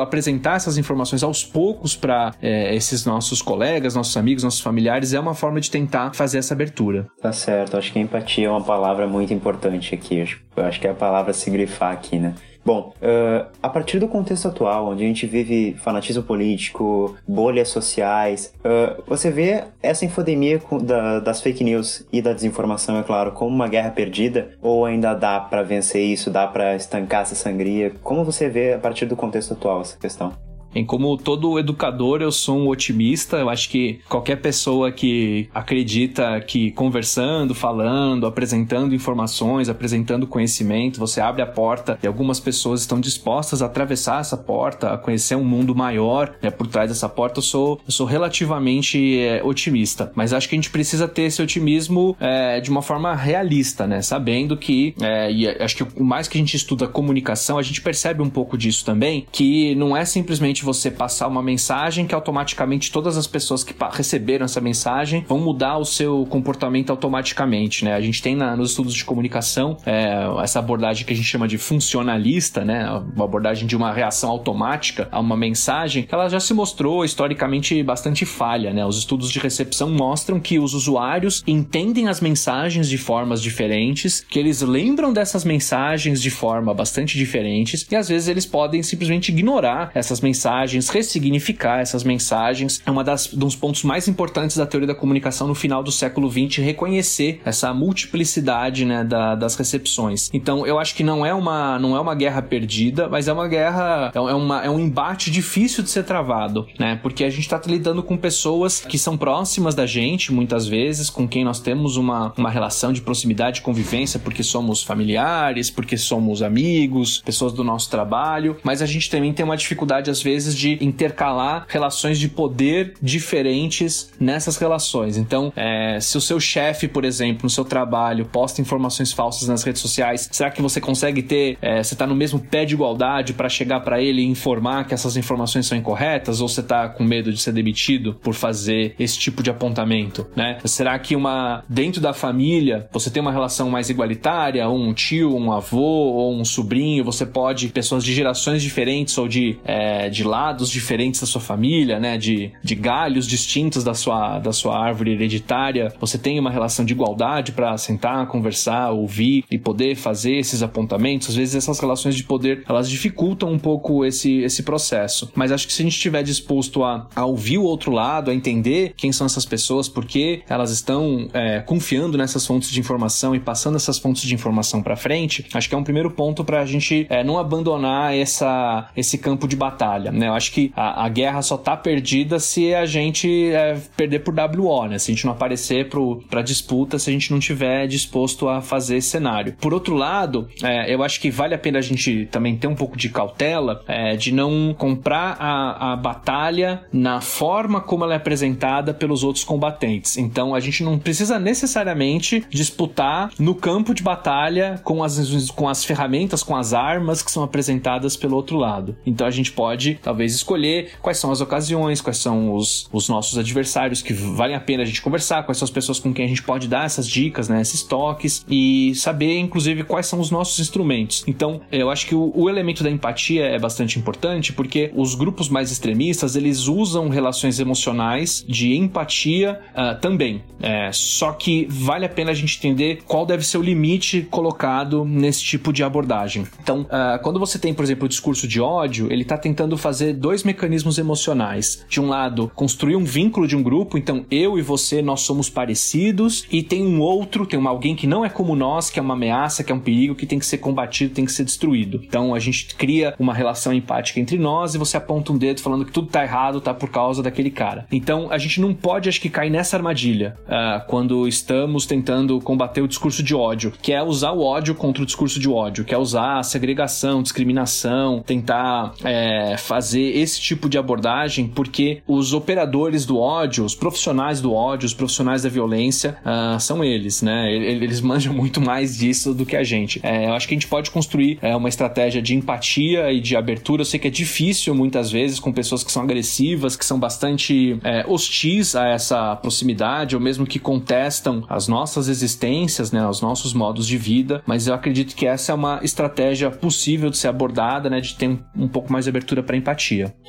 apresentar essas informações aos poucos para é, esses nossos colegas, nossos amigos, nossos familiares, é uma forma de tentar fazer essa abertura. Tá certo, acho que empatia é uma palavra muito importante aqui. Acho que é a palavra se grifar aqui, né? Bom, uh, a partir do contexto atual, onde a gente vive fanatismo político, bolhas sociais, uh, você vê essa infodemia da, das fake news e da desinformação, é claro, como uma guerra perdida? Ou ainda dá para vencer isso, dá para estancar essa sangria? Como você vê a partir do contexto atual essa questão? Em como todo educador, eu sou um otimista. Eu acho que qualquer pessoa que acredita que conversando, falando, apresentando informações, apresentando conhecimento, você abre a porta e algumas pessoas estão dispostas a atravessar essa porta, a conhecer um mundo maior né, por trás dessa porta, eu sou, eu sou relativamente é, otimista. Mas acho que a gente precisa ter esse otimismo é, de uma forma realista, né? Sabendo que, é, e acho que o mais que a gente estuda comunicação, a gente percebe um pouco disso também, que não é simplesmente você passar uma mensagem que automaticamente todas as pessoas que receberam essa mensagem vão mudar o seu comportamento automaticamente, né? A gente tem na, nos estudos de comunicação é, essa abordagem que a gente chama de funcionalista, né? Uma abordagem de uma reação automática a uma mensagem, ela já se mostrou historicamente bastante falha, né? Os estudos de recepção mostram que os usuários entendem as mensagens de formas diferentes, que eles lembram dessas mensagens de forma bastante diferentes e às vezes eles podem simplesmente ignorar essas mensagens, ressignificar essas mensagens. É das dos pontos mais importantes da teoria da comunicação no final do século XX reconhecer essa multiplicidade, né, da, das recepções. Então, eu acho que não é uma não é uma guerra perdida, mas é uma guerra é, é uma, é um embate difícil de ser travado, né? Porque a gente está lidando com pessoas que são próximas da gente, muitas vezes, com quem nós temos uma, uma relação de proximidade convivência, porque somos familiares, porque somos amigos, pessoas do nosso trabalho, mas a gente também tem uma dificuldade, às vezes, de intercalar relações de poder diferentes nessas relações. Então, é, se o seu chefe, por exemplo, no seu trabalho, posta informações falsas nas redes sociais, será que você consegue ter, é, você está no mesmo pé de igualdade para chegar para ele e informar que essas informações são incorretas? Ou você está com medo de ser demitido por fazer esse tipo de apontamento, né? Será que uma dentro da família você tem uma relação mais igualitária, um tio, um avô ou um sobrinho, você pode pessoas de gerações diferentes ou de, é, de lados diferentes da sua família, né? De, de galhos distintos da sua, da sua árvore hereditária, você tem uma relação de igualdade para sentar, conversar, ouvir e poder fazer esses apontamentos. Às vezes essas relações de poder elas dificultam um pouco esse, esse processo. Mas acho que se a gente estiver disposto a, a ouvir o outro lado, a entender quem são essas pessoas, por que elas estão é, confiando nessas fontes de informação e passando essas fontes de informação para frente, acho que é um primeiro ponto para a gente é, não abandonar essa, esse campo de batalha. Né? Eu acho que a, a guerra só tá perdida se a gente é, perder por WO, né? se a gente não aparecer para disputa, se a gente não tiver disposto a fazer esse cenário. Por outro lado, é, eu acho que vale a pena a gente também ter um pouco de cautela é, de não comprar a, a batalha na forma como ela é apresentada pelos outros combatentes. Então a gente não precisa necessariamente disputar no campo de batalha com as, com as ferramentas, com as armas que são apresentadas pelo outro lado. Então a gente pode talvez escolher quais são as ocasiões, quais são os, os nossos adversários que valem a pena a gente conversar, quais são as pessoas com quem a gente pode dar essas dicas, né, esses toques e saber inclusive quais são os nossos instrumentos. Então eu acho que o, o elemento da empatia é bastante importante porque os grupos mais extremistas eles usam relações emocionais de empatia uh, também. É, só que vale a pena a gente entender qual deve ser o limite colocado nesse tipo de abordagem. Então, uh, quando você tem, por exemplo, o discurso de ódio, ele está tentando fazer dois mecanismos emocionais. De um lado, construir um vínculo de um grupo, então eu e você, nós somos parecidos, e tem um outro, tem uma, alguém que não é como nós, que é uma ameaça, que é um perigo, que tem que ser combatido, tem que ser destruído. Então a gente cria uma relação empática entre nós e você aponta um dedo falando que tudo tá errado, tá por causa daquele cara. Então a gente não pode, acho que, cair nessa armadilha uh, quando estamos tentando combater o discurso de ódio, que é usar o ódio contra o discurso de ódio, que é usar a segregação, discriminação, tentar é, fazer esse tipo de abordagem, porque os operadores do ódio, os profissionais do ódio, os profissionais da violência, uh, são eles, né? Eles manjam muito mais disso do que a gente. É, eu acho que a gente pode construir é, uma estratégia de empatia e de abertura. Eu sei que é difícil muitas vezes com pessoas que são agressivas, que são bastante é, hostis a essa proximidade, ou mesmo que contestam as nossas existências, né, os nossos modos de vida, mas eu acredito que essa é uma estratégia possível de ser abordada, né, de ter um, um pouco mais de abertura para empatia.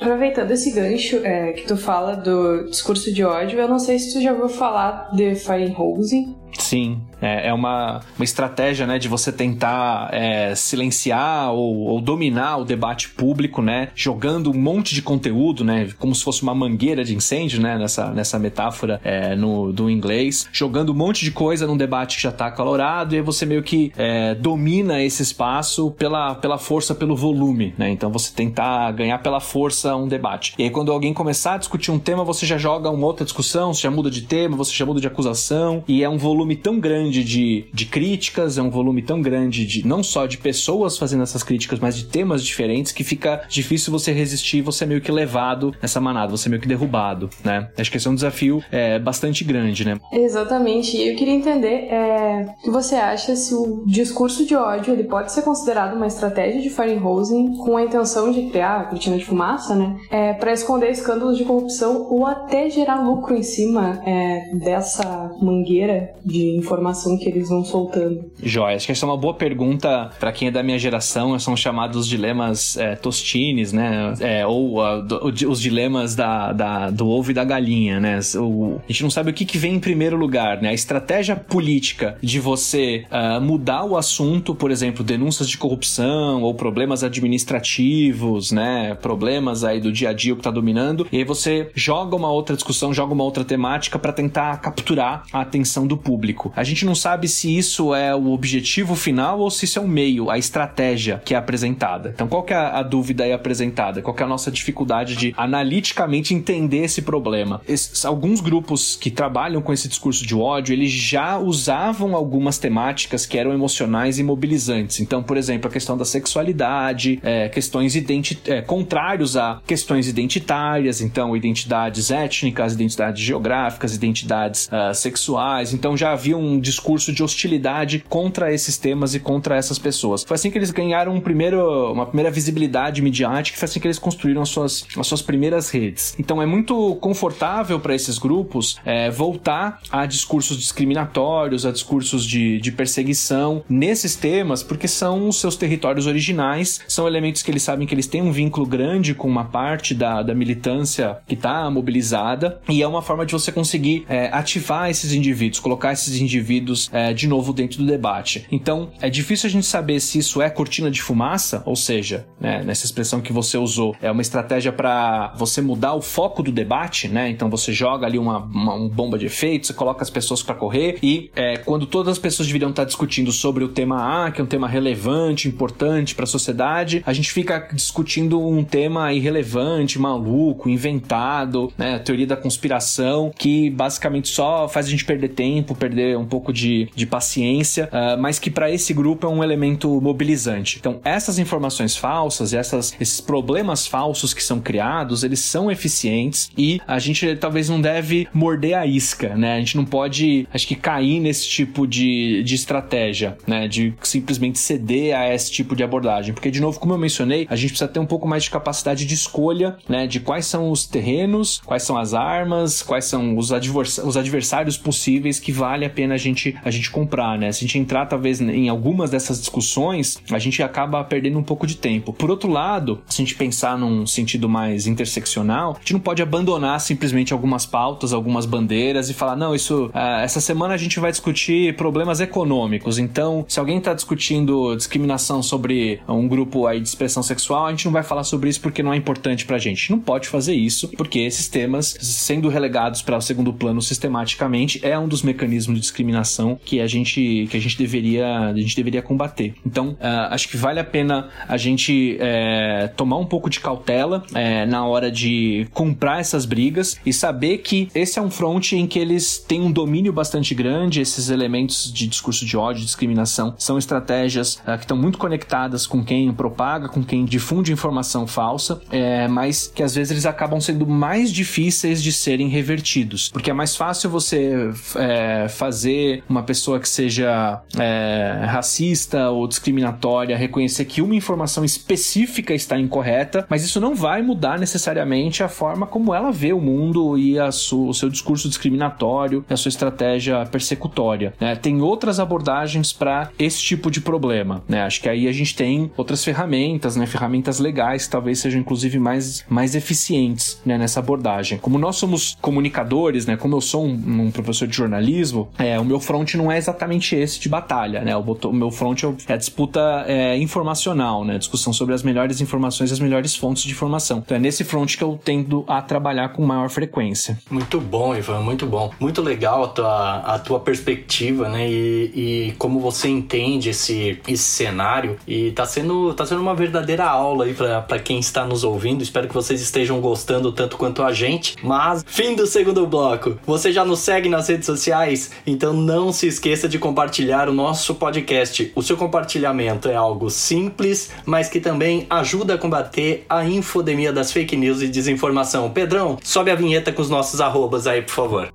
Aproveitando esse gancho é, que tu fala do discurso de ódio, eu não sei se tu já ouviu falar de Feinhose, Sim, é, é uma, uma estratégia né, de você tentar é, silenciar ou, ou, dominar o debate público, né, jogando um monte de conteúdo, né, como se fosse uma mangueira de incêndio, né, nessa, nessa metáfora é, no, do inglês, jogando um monte de coisa num debate que já está acalorado e aí você meio que é, domina esse espaço pela, pela força, pelo volume, né, então você tentar ganhar pela força um debate. E aí quando alguém começar a discutir um tema, você já joga uma outra discussão, você já muda de tema, você já muda de acusação e é um volume tão grande de, de críticas, é um volume tão grande de não só de pessoas fazendo essas críticas, mas de temas diferentes que fica difícil você resistir, você é meio que levado nessa manada, você é meio que derrubado, né? Acho que esse é um desafio é, bastante grande, né? Exatamente. E eu queria entender é, o que você acha se o discurso de ódio ele pode ser considerado uma estratégia de Firehousing com a intenção de criar a cortina de fumaça, né? É, para esconder escândalos de corrupção ou até gerar lucro em cima é, dessa mangueira informação que eles vão soltando. Joia, acho que essa é uma boa pergunta para quem é da minha geração, são chamados dilemas é, tostines, né? É, ou do, os dilemas da, da, do ovo e da galinha, né? O, a gente não sabe o que, que vem em primeiro lugar, né? A estratégia política de você uh, mudar o assunto, por exemplo, denúncias de corrupção ou problemas administrativos, né? Problemas aí do dia a dia que tá dominando, e aí você joga uma outra discussão, joga uma outra temática para tentar capturar a atenção do público. A gente não sabe se isso é o objetivo final ou se isso é o meio, a estratégia que é apresentada. Então, qual que é a dúvida aí apresentada? Qual que é a nossa dificuldade de analiticamente entender esse problema? Esses, alguns grupos que trabalham com esse discurso de ódio, eles já usavam algumas temáticas que eram emocionais e mobilizantes. Então, por exemplo, a questão da sexualidade, é, questões identi é, contrários a questões identitárias, então identidades étnicas, identidades geográficas, identidades uh, sexuais. Então já havia um discurso de hostilidade contra esses temas e contra essas pessoas. Foi assim que eles ganharam um primeiro, uma primeira visibilidade midiática, foi assim que eles construíram as suas, as suas primeiras redes. Então é muito confortável para esses grupos é, voltar a discursos discriminatórios, a discursos de, de perseguição nesses temas, porque são os seus territórios originais, são elementos que eles sabem que eles têm um vínculo grande com uma parte da, da militância que está mobilizada, e é uma forma de você conseguir é, ativar esses indivíduos, colocar esses indivíduos é, de novo dentro do debate. Então, é difícil a gente saber se isso é cortina de fumaça, ou seja, né, nessa expressão que você usou, é uma estratégia para você mudar o foco do debate, né? Então você joga ali uma, uma, bomba de efeito, você coloca as pessoas para correr e é, quando todas as pessoas deveriam estar discutindo sobre o tema A, que é um tema relevante, importante para a sociedade, a gente fica discutindo um tema irrelevante, maluco, inventado, né? A teoria da conspiração, que basicamente só faz a gente perder tempo, perder um pouco de, de paciência, uh, mas que para esse grupo é um elemento mobilizante. Então, essas informações falsas, essas, esses problemas falsos que são criados, eles são eficientes e a gente talvez não deve morder a isca, né? A gente não pode, acho que, cair nesse tipo de, de estratégia, né? De simplesmente ceder a esse tipo de abordagem. Porque, de novo, como eu mencionei, a gente precisa ter um pouco mais de capacidade de escolha, né? De quais são os terrenos, quais são as armas, quais são os, advers os adversários possíveis que vale a pena a gente, a gente comprar, né? Se a gente entrar, talvez, em algumas dessas discussões, a gente acaba perdendo um pouco de tempo. Por outro lado, se a gente pensar num sentido mais interseccional, a gente não pode abandonar simplesmente algumas pautas, algumas bandeiras e falar, não, isso, uh, essa semana a gente vai discutir problemas econômicos. Então, se alguém está discutindo discriminação sobre um grupo aí de expressão sexual, a gente não vai falar sobre isso porque não é importante pra gente. Não pode fazer isso, porque esses temas, sendo relegados para o segundo plano sistematicamente, é um dos mecanismos de discriminação que a gente, que a gente, deveria, a gente deveria combater. Então, uh, acho que vale a pena a gente é, tomar um pouco de cautela é, na hora de comprar essas brigas e saber que esse é um front em que eles têm um domínio bastante grande, esses elementos de discurso de ódio, discriminação, são estratégias uh, que estão muito conectadas com quem propaga, com quem difunde informação falsa, é, mas que às vezes eles acabam sendo mais difíceis de serem revertidos, porque é mais fácil você é, fazer uma pessoa que seja é, racista ou discriminatória reconhecer que uma informação específica está incorreta, mas isso não vai mudar necessariamente a forma como ela vê o mundo e a su, o seu discurso discriminatório a sua estratégia persecutória. Né? Tem outras abordagens para esse tipo de problema. Né? Acho que aí a gente tem outras ferramentas, né? ferramentas legais que talvez sejam inclusive mais, mais eficientes né? nessa abordagem. Como nós somos comunicadores, né? como eu sou um, um professor de jornalismo, é, o meu front não é exatamente esse de batalha. Né? O, o meu front é a disputa é, informacional, né? discussão sobre as melhores informações e as melhores fontes de informação. Então é nesse front que eu tendo a trabalhar com maior frequência. Muito bom, Ivan, muito bom. Muito legal a tua, a tua perspectiva, né? E, e como você entende esse, esse cenário. E tá sendo, tá sendo uma verdadeira aula aí para quem está nos ouvindo. Espero que vocês estejam gostando tanto quanto a gente. Mas, fim do segundo bloco. Você já nos segue nas redes sociais? Então não se esqueça de compartilhar o nosso podcast. O seu compartilhamento é algo simples, mas que também ajuda a combater a infodemia das fake news e desinformação. Pedrão, sobe a vinheta com os nossos arrobas aí, por favor.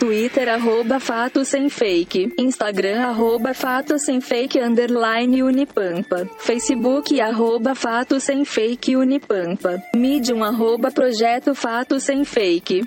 Twitter arroba Fato Sem Fake, Instagram arroba Fato Sem Fake underline Unipampa, Facebook arroba Fato Sem Fake Unipampa, Medium arroba Projeto Fato Sem Fake.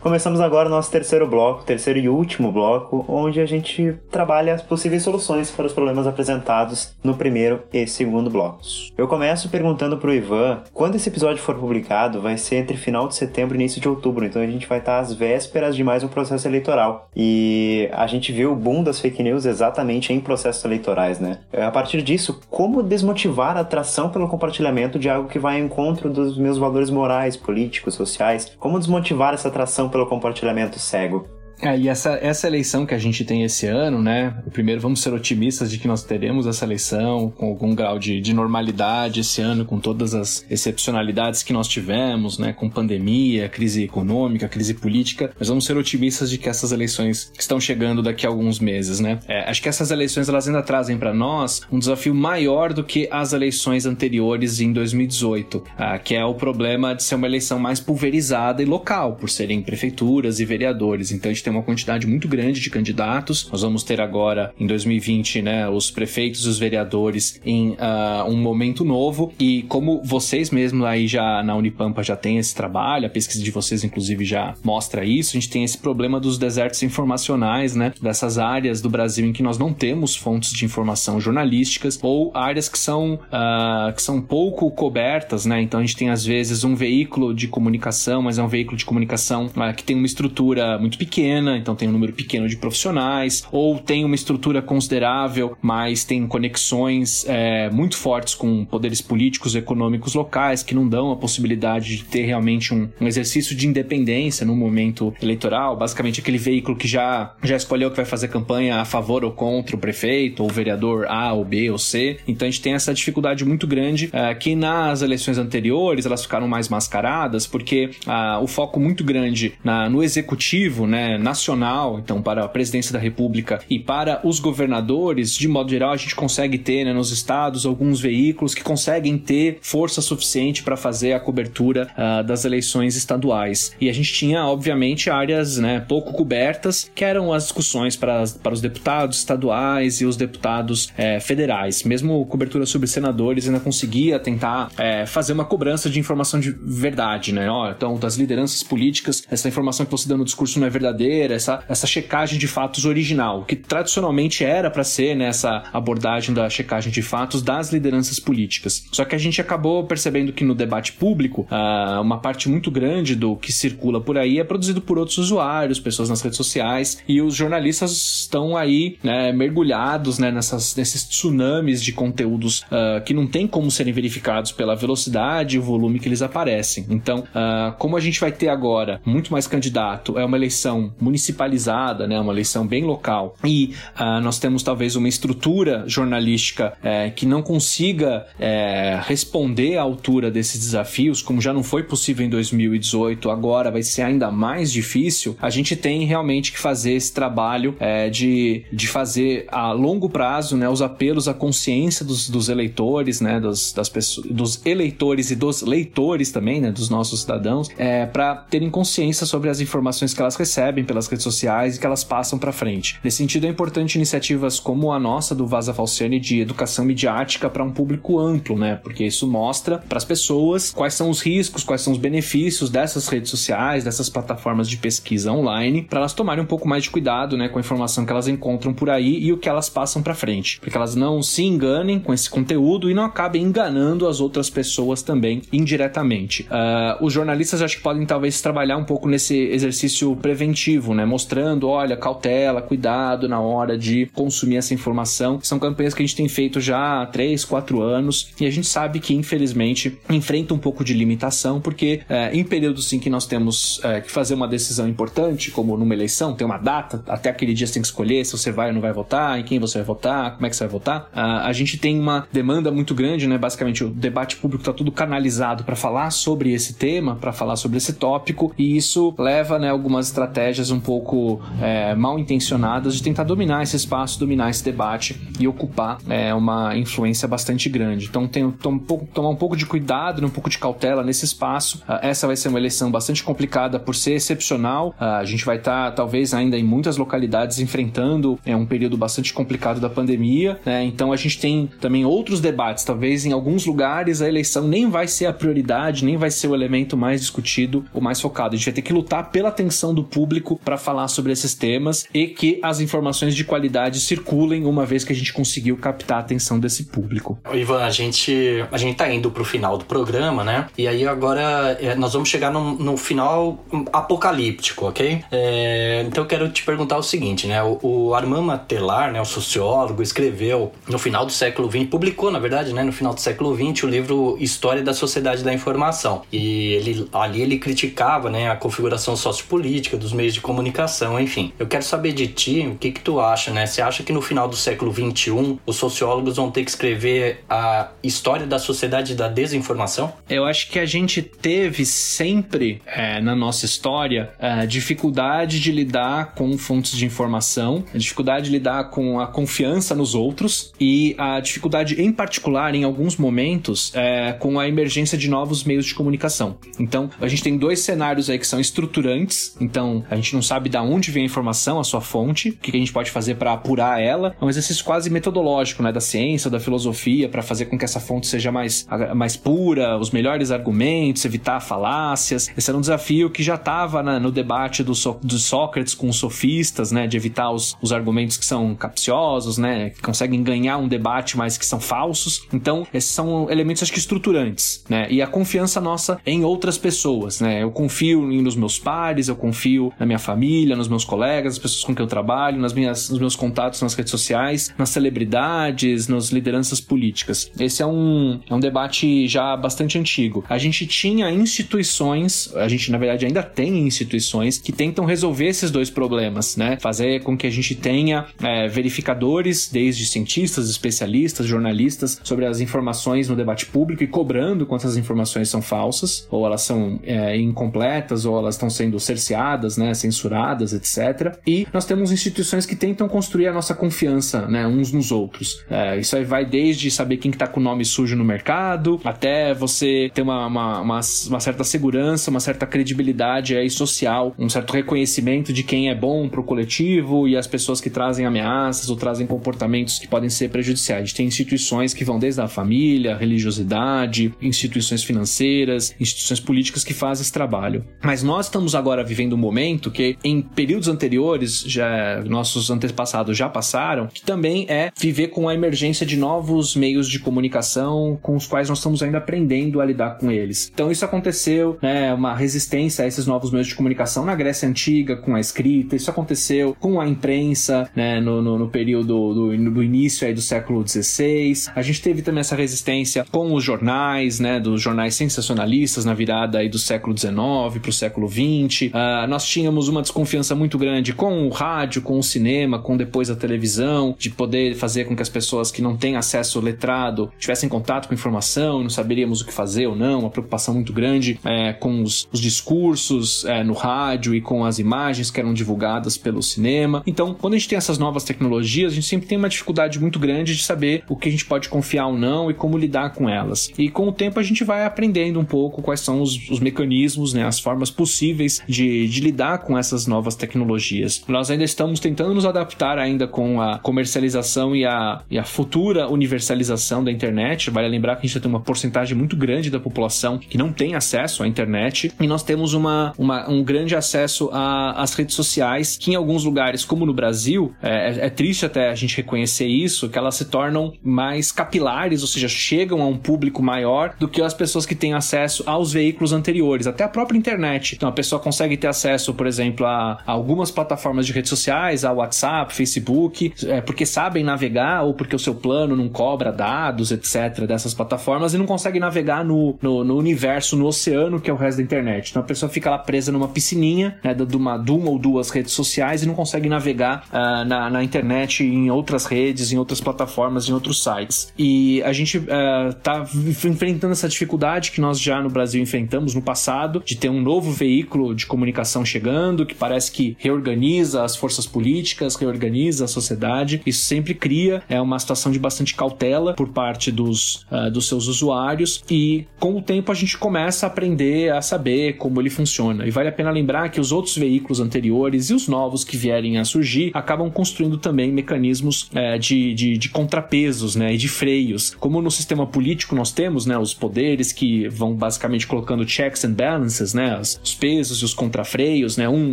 Começamos agora o nosso terceiro bloco, terceiro e último bloco, onde a gente trabalha as possíveis soluções para os problemas apresentados no primeiro e segundo blocos. Eu começo perguntando para o Ivan, quando esse episódio for publicado, vai ser entre final de setembro e início de outubro, então a gente vai estar às vésperas de mais um processo eleitoral. E a gente viu o boom das fake news exatamente em processos eleitorais, né? A partir disso, como desmotivar a atração pelo compartilhamento de algo que vai ao encontro dos meus valores morais, políticos, sociais? Como desmotivar essa atração pelo compartilhamento cego. É, e essa, essa eleição que a gente tem esse ano, né? Primeiro, vamos ser otimistas de que nós teremos essa eleição com algum grau de, de normalidade esse ano, com todas as excepcionalidades que nós tivemos, né? Com pandemia, crise econômica, crise política. Mas vamos ser otimistas de que essas eleições estão chegando daqui a alguns meses, né? É, acho que essas eleições elas ainda trazem para nós um desafio maior do que as eleições anteriores em 2018, ah, que é o problema de ser uma eleição mais pulverizada e local, por serem prefeituras e vereadores. Então a gente tem tem uma quantidade muito grande de candidatos. Nós vamos ter agora, em 2020, né, os prefeitos e os vereadores em uh, um momento novo. E como vocês mesmos aí já na Unipampa já tem esse trabalho, a pesquisa de vocês, inclusive, já mostra isso, a gente tem esse problema dos desertos informacionais, né? Dessas áreas do Brasil em que nós não temos fontes de informação jornalísticas ou áreas que são, uh, que são pouco cobertas, né? Então a gente tem, às vezes, um veículo de comunicação, mas é um veículo de comunicação uh, que tem uma estrutura muito pequena pequena, então tem um número pequeno de profissionais, ou tem uma estrutura considerável, mas tem conexões é, muito fortes com poderes políticos e econômicos locais que não dão a possibilidade de ter realmente um, um exercício de independência no momento eleitoral. Basicamente, aquele veículo que já, já escolheu que vai fazer campanha a favor ou contra o prefeito, ou o vereador A, ou B, ou C. Então a gente tem essa dificuldade muito grande é, que nas eleições anteriores elas ficaram mais mascaradas, porque ah, o foco muito grande na, no executivo, né, na nacional, então para a presidência da República e para os governadores, de modo geral, a gente consegue ter né, nos estados alguns veículos que conseguem ter força suficiente para fazer a cobertura uh, das eleições estaduais. E a gente tinha, obviamente, áreas né, pouco cobertas, que eram as discussões para, para os deputados estaduais e os deputados eh, federais. Mesmo cobertura sobre senadores ainda conseguia tentar eh, fazer uma cobrança de informação de verdade, né? Então, das lideranças políticas, essa informação que você deu no discurso não é verdadeira essa, essa checagem de fatos original, que tradicionalmente era para ser né, abordagem da checagem de fatos das lideranças políticas. Só que a gente acabou percebendo que no debate público, uh, uma parte muito grande do que circula por aí é produzido por outros usuários, pessoas nas redes sociais, e os jornalistas estão aí né, mergulhados né, nessas, nesses tsunamis de conteúdos uh, que não tem como serem verificados pela velocidade e o volume que eles aparecem. Então, uh, como a gente vai ter agora muito mais candidato, é uma eleição municipalizada, né, uma eleição bem local, e uh, nós temos talvez uma estrutura jornalística é, que não consiga é, responder à altura desses desafios, como já não foi possível em 2018, agora vai ser ainda mais difícil, a gente tem realmente que fazer esse trabalho é, de, de fazer a longo prazo né, os apelos à consciência dos, dos eleitores, né, dos, das pessoas, dos eleitores e dos leitores também, né, dos nossos cidadãos, é, para terem consciência sobre as informações que elas recebem pelas redes sociais e que elas passam para frente. Nesse sentido, é importante iniciativas como a nossa do Vaza Falciani de educação midiática para um público amplo, né? Porque isso mostra para as pessoas quais são os riscos, quais são os benefícios dessas redes sociais, dessas plataformas de pesquisa online, para elas tomarem um pouco mais de cuidado, né, com a informação que elas encontram por aí e o que elas passam para frente, para elas não se enganem com esse conteúdo e não acabem enganando as outras pessoas também indiretamente. Uh, os jornalistas acho que podem talvez trabalhar um pouco nesse exercício preventivo né? Mostrando, olha, cautela, cuidado na hora de consumir essa informação. São campanhas que a gente tem feito já há 3, 4 anos e a gente sabe que, infelizmente, enfrenta um pouco de limitação, porque é, em períodos sim que nós temos é, que fazer uma decisão importante, como numa eleição, tem uma data, até aquele dia você tem que escolher se você vai ou não vai votar, em quem você vai votar, como é que você vai votar. A, a gente tem uma demanda muito grande, né? Basicamente, o debate público está tudo canalizado para falar sobre esse tema, para falar sobre esse tópico, e isso leva né, algumas estratégias um pouco é, mal intencionadas de tentar dominar esse espaço, dominar esse debate e ocupar é, uma influência bastante grande. Então tem, tom, tomar um pouco de cuidado, um pouco de cautela nesse espaço. Uh, essa vai ser uma eleição bastante complicada por ser excepcional. Uh, a gente vai estar, tá, talvez, ainda em muitas localidades enfrentando é, um período bastante complicado da pandemia. Né? Então a gente tem também outros debates. Talvez em alguns lugares a eleição nem vai ser a prioridade, nem vai ser o elemento mais discutido ou mais focado. A gente vai ter que lutar pela atenção do público para falar sobre esses temas e que as informações de qualidade circulem uma vez que a gente conseguiu captar a atenção desse público. Ivan, a gente a gente tá indo pro final do programa, né? E aí agora é, nós vamos chegar no, no final apocalíptico, ok? É, então eu quero te perguntar o seguinte, né? O, o Armand Matelar, né, o sociólogo, escreveu no final do século XX, publicou, na verdade, né, no final do século XX, o livro História da Sociedade da Informação. E ele, ali ele criticava, né, a configuração sociopolítica dos meios de comunicação, enfim. Eu quero saber de ti, o que que tu acha, né? Você acha que no final do século XXI os sociólogos vão ter que escrever a história da sociedade da desinformação? Eu acho que a gente teve sempre é, na nossa história é, dificuldade de lidar com fontes de informação, dificuldade de lidar com a confiança nos outros e a dificuldade, em particular, em alguns momentos, é, com a emergência de novos meios de comunicação. Então, a gente tem dois cenários aí que são estruturantes. Então, a gente não sabe de onde vem a informação, a sua fonte, o que a gente pode fazer para apurar ela. É um exercício quase metodológico, né, da ciência, da filosofia, para fazer com que essa fonte seja mais, mais pura, os melhores argumentos, evitar falácias. Esse era um desafio que já estava no debate do, so, Sócrates com os sofistas, né, de evitar os, os argumentos que são capciosos, né, que conseguem ganhar um debate, mas que são falsos. Então, esses são elementos, acho que estruturantes, né, e a confiança nossa em outras pessoas, né. Eu confio nos meus pares, eu confio na minha família, nos meus colegas, as pessoas com quem eu trabalho, nas minhas, nos meus contatos nas redes sociais, nas celebridades, nas lideranças políticas. Esse é um, é um debate já bastante antigo. A gente tinha instituições, a gente na verdade ainda tem instituições que tentam resolver esses dois problemas, né? Fazer com que a gente tenha é, verificadores, desde cientistas, especialistas, jornalistas, sobre as informações no debate público e cobrando quantas informações são falsas, ou elas são é, incompletas, ou elas estão sendo cerceadas, né? Censuradas, etc. E nós temos instituições que tentam construir a nossa confiança, né? Uns nos outros. É, isso aí vai desde saber quem que tá com o nome sujo no mercado, até você ter uma, uma, uma, uma certa segurança, uma certa credibilidade aí social, um certo reconhecimento de quem é bom pro coletivo e as pessoas que trazem ameaças ou trazem comportamentos que podem ser prejudiciais. A tem instituições que vão desde a família, religiosidade, instituições financeiras, instituições políticas que fazem esse trabalho. Mas nós estamos agora vivendo um momento que em períodos anteriores, já nossos antepassados já passaram, que também é viver com a emergência de novos meios de comunicação com os quais nós estamos ainda aprendendo a lidar com eles. Então isso aconteceu, né, uma resistência a esses novos meios de comunicação na Grécia Antiga com a escrita, isso aconteceu com a imprensa, né, no, no, no período do, do, início aí do século XVI. A gente teve também essa resistência com os jornais, né, dos jornais sensacionalistas na virada aí do século XIX para o século XX. Uh, nós tínhamos uma desconfiança muito grande com o rádio, com o cinema, com depois a televisão, de poder fazer com que as pessoas que não têm acesso letrado tivessem contato com informação não saberíamos o que fazer ou não, uma preocupação muito grande é, com os, os discursos é, no rádio e com as imagens que eram divulgadas pelo cinema. Então, quando a gente tem essas novas tecnologias, a gente sempre tem uma dificuldade muito grande de saber o que a gente pode confiar ou não e como lidar com elas. E com o tempo a gente vai aprendendo um pouco quais são os, os mecanismos, né, as formas possíveis de, de lidar com essas novas tecnologias. Nós ainda estamos tentando nos adaptar ainda com a comercialização e a, e a futura universalização da internet. Vale lembrar que a gente tem uma porcentagem muito grande da população que não tem acesso à internet e nós temos uma, uma um grande acesso às redes sociais que em alguns lugares, como no Brasil, é, é, é triste até a gente reconhecer isso, que elas se tornam mais capilares, ou seja, chegam a um público maior do que as pessoas que têm acesso aos veículos anteriores, até a própria internet. Então a pessoa consegue ter acesso, por exemplo, a, a algumas plataformas de redes sociais, a WhatsApp, Facebook, é, porque sabem navegar ou porque o seu plano não cobra dados, etc., dessas plataformas e não consegue navegar no, no, no universo, no oceano que é o resto da internet. Então a pessoa fica lá presa numa piscininha, né, de uma, de uma ou duas redes sociais e não consegue navegar uh, na, na internet em outras redes, em outras plataformas, em outros sites. E a gente está uh, enfrentando essa dificuldade que nós já no Brasil enfrentamos no passado, de ter um novo veículo de comunicação chegando falando, que parece que reorganiza as forças políticas, reorganiza a sociedade. Isso sempre cria é uma situação de bastante cautela por parte dos, uh, dos seus usuários e com o tempo a gente começa a aprender a saber como ele funciona. E vale a pena lembrar que os outros veículos anteriores e os novos que vierem a surgir acabam construindo também mecanismos é, de, de, de, contrapesos né, e de freios. Como no sistema político nós temos né, os poderes que vão basicamente colocando checks and balances, né, os pesos e os contrafreios, né, um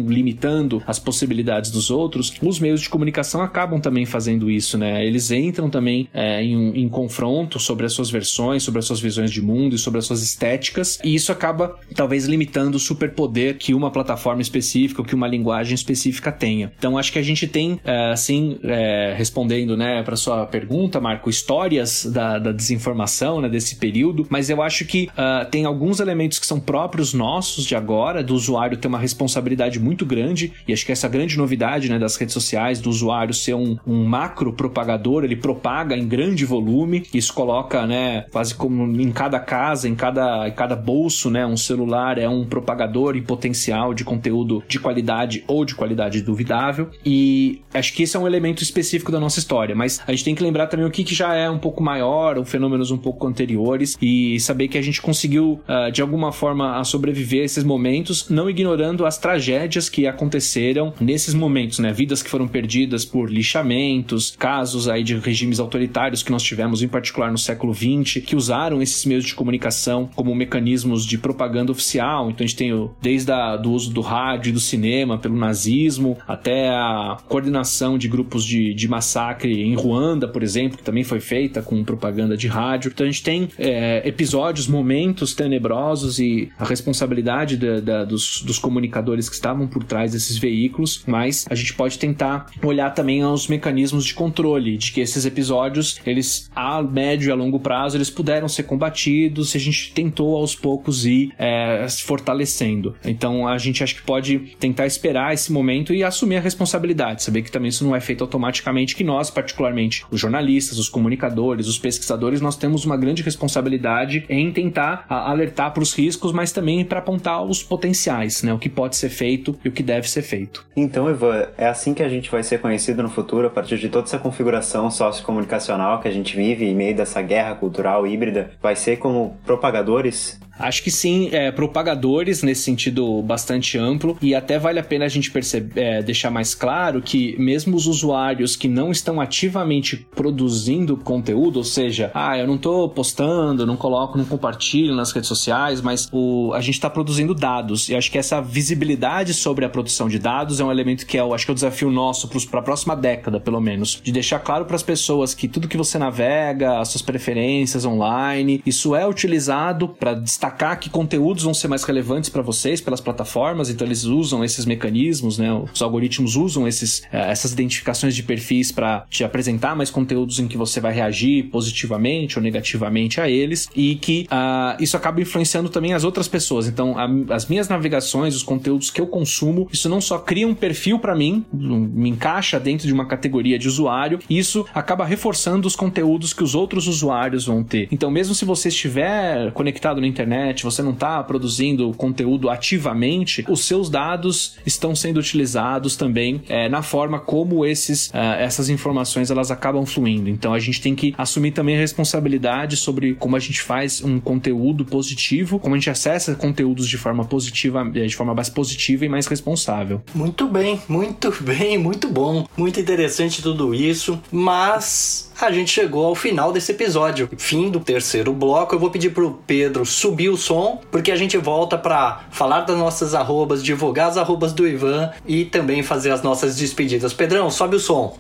limitando as possibilidades dos outros, os meios de comunicação acabam também fazendo isso. Né? Eles entram também é, em, em confronto sobre as suas versões, sobre as suas visões de mundo e sobre as suas estéticas, e isso acaba talvez limitando o superpoder que uma plataforma específica ou que uma linguagem específica tenha. Então acho que a gente tem, assim, é, respondendo né, para sua pergunta, Marco, histórias da, da desinformação né, desse período, mas eu acho que uh, tem alguns elementos que são próprios nossos de agora, do usuário ter uma responsabilidade muito grande, e acho que essa grande novidade né, das redes sociais, do usuário ser um, um macro propagador, ele propaga em grande volume, isso coloca né, quase como em cada casa, em cada, em cada bolso, né, um celular é um propagador em potencial de conteúdo de qualidade ou de qualidade duvidável, e acho que esse é um elemento específico da nossa história, mas a gente tem que lembrar também o que, que já é um pouco maior, ou fenômenos um pouco anteriores, e saber que a gente conseguiu, uh, de alguma forma, sobreviver a esses momentos, não ignorando as tragédias que aconteceram nesses momentos, né? Vidas que foram perdidas por lixamentos, casos aí de regimes autoritários que nós tivemos, em particular no século XX, que usaram esses meios de comunicação como mecanismos de propaganda oficial. Então a gente tem o, desde a, do uso do rádio e do cinema pelo nazismo, até a coordenação de grupos de, de massacre em Ruanda, por exemplo, que também foi feita com propaganda de rádio. Então a gente tem é, episódios, momentos tenebrosos e a responsabilidade da, da, dos, dos comunicadores que estavam por trás desses veículos, mas a gente pode tentar olhar também aos mecanismos de controle de que esses episódios, eles a médio e a longo prazo, eles puderam ser combatidos e a gente tentou aos poucos ir é, se fortalecendo. Então a gente acho que pode tentar esperar esse momento e assumir a responsabilidade, saber que também isso não é feito automaticamente, que nós, particularmente, os jornalistas, os comunicadores, os pesquisadores, nós temos uma grande responsabilidade em tentar alertar para os riscos, mas também para apontar os potenciais, né? O que pode ser feito e o que deve ser feito. Então, Ivan, é assim que a gente vai ser conhecido no futuro, a partir de toda essa configuração sociocomunicacional que a gente vive em meio dessa guerra cultural híbrida, vai ser como propagadores Acho que sim, é, propagadores nesse sentido bastante amplo e até vale a pena a gente perceber, é, deixar mais claro que mesmo os usuários que não estão ativamente produzindo conteúdo, ou seja, ah, eu não estou postando, não coloco, não compartilho nas redes sociais, mas o, a gente está produzindo dados e acho que essa visibilidade sobre a produção de dados é um elemento que é, eu acho que é o desafio nosso para a próxima década, pelo menos, de deixar claro para as pessoas que tudo que você navega, as suas preferências online, isso é utilizado para destacar destacar que conteúdos vão ser mais relevantes para vocês pelas plataformas, então eles usam esses mecanismos, né? Os algoritmos usam esses, eh, essas identificações de perfis para te apresentar mais conteúdos em que você vai reagir positivamente ou negativamente a eles e que uh, isso acaba influenciando também as outras pessoas. Então, a, as minhas navegações, os conteúdos que eu consumo, isso não só cria um perfil para mim, me encaixa dentro de uma categoria de usuário, isso acaba reforçando os conteúdos que os outros usuários vão ter. Então, mesmo se você estiver conectado na internet internet, você não está produzindo conteúdo ativamente, os seus dados estão sendo utilizados também é, na forma como esses, uh, essas informações elas acabam fluindo. Então a gente tem que assumir também a responsabilidade sobre como a gente faz um conteúdo positivo, como a gente acessa conteúdos de forma positiva, de forma mais positiva e mais responsável. Muito bem, muito bem, muito bom, muito interessante tudo isso, mas a gente chegou ao final desse episódio. Fim do terceiro bloco. Eu vou pedir pro Pedro subir o som, porque a gente volta para falar das nossas arrobas, divulgar as arrobas do Ivan e também fazer as nossas despedidas. Pedrão, sobe o som.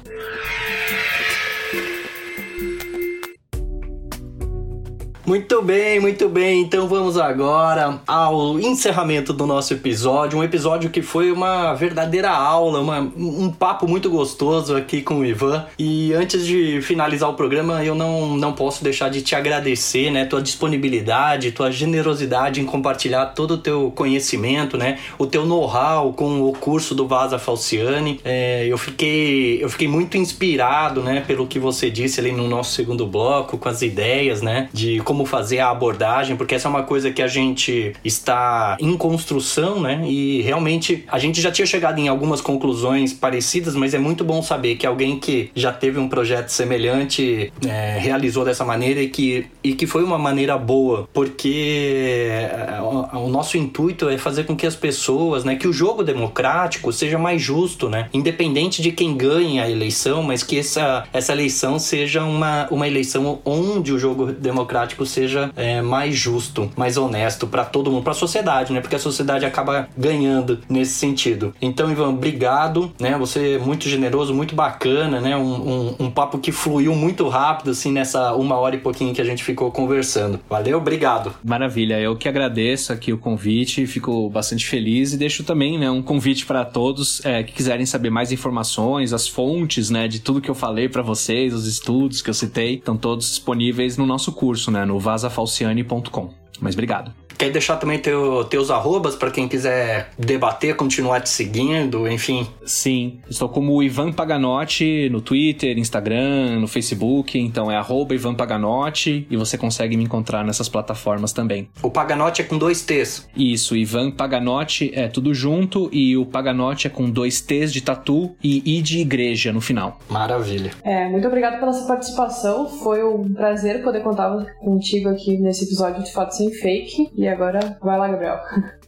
Muito bem, muito bem. Então vamos agora ao encerramento do nosso episódio. Um episódio que foi uma verdadeira aula, uma, um papo muito gostoso aqui com o Ivan. E antes de finalizar o programa, eu não, não posso deixar de te agradecer, né? Tua disponibilidade, tua generosidade em compartilhar todo o teu conhecimento, né? O teu know-how com o curso do Vaza Falciani. É, eu, fiquei, eu fiquei muito inspirado, né? Pelo que você disse ali no nosso segundo bloco, com as ideias, né? De como como fazer a abordagem, porque essa é uma coisa que a gente está em construção, né? E realmente a gente já tinha chegado em algumas conclusões parecidas, mas é muito bom saber que alguém que já teve um projeto semelhante é, realizou dessa maneira e que, e que foi uma maneira boa, porque é, o, o nosso intuito é fazer com que as pessoas, né, que o jogo democrático seja mais justo, né? Independente de quem ganhe a eleição, mas que essa, essa eleição seja uma, uma eleição onde o jogo democrático seja é, mais justo, mais honesto para todo mundo, para a sociedade, né? Porque a sociedade acaba ganhando nesse sentido. Então, Ivan, obrigado, né? Você é muito generoso, muito bacana, né? Um, um, um papo que fluiu muito rápido, assim, nessa uma hora e pouquinho que a gente ficou conversando. Valeu, obrigado. Maravilha, eu que agradeço aqui o convite, fico bastante feliz e deixo também, né, um convite para todos é, que quiserem saber mais informações, as fontes, né, de tudo que eu falei para vocês, os estudos que eu citei, estão todos disponíveis no nosso curso, né, no vasafalciane.com. Mas obrigado. Quer deixar também teu, teus arrobas para quem quiser debater, continuar te seguindo, enfim? Sim, estou como Ivan Paganotti no Twitter, Instagram, no Facebook, então é arroba Ivan Paganotti e você consegue me encontrar nessas plataformas também. O Paganotti é com dois T's. Isso, Ivan Paganotti é tudo junto e o Paganotti é com dois T's de tatu e I de igreja no final. Maravilha. É, muito obrigado pela sua participação, foi um prazer poder contar contigo aqui nesse episódio de Fato Sem Fake e agora vai lá, Gabriel.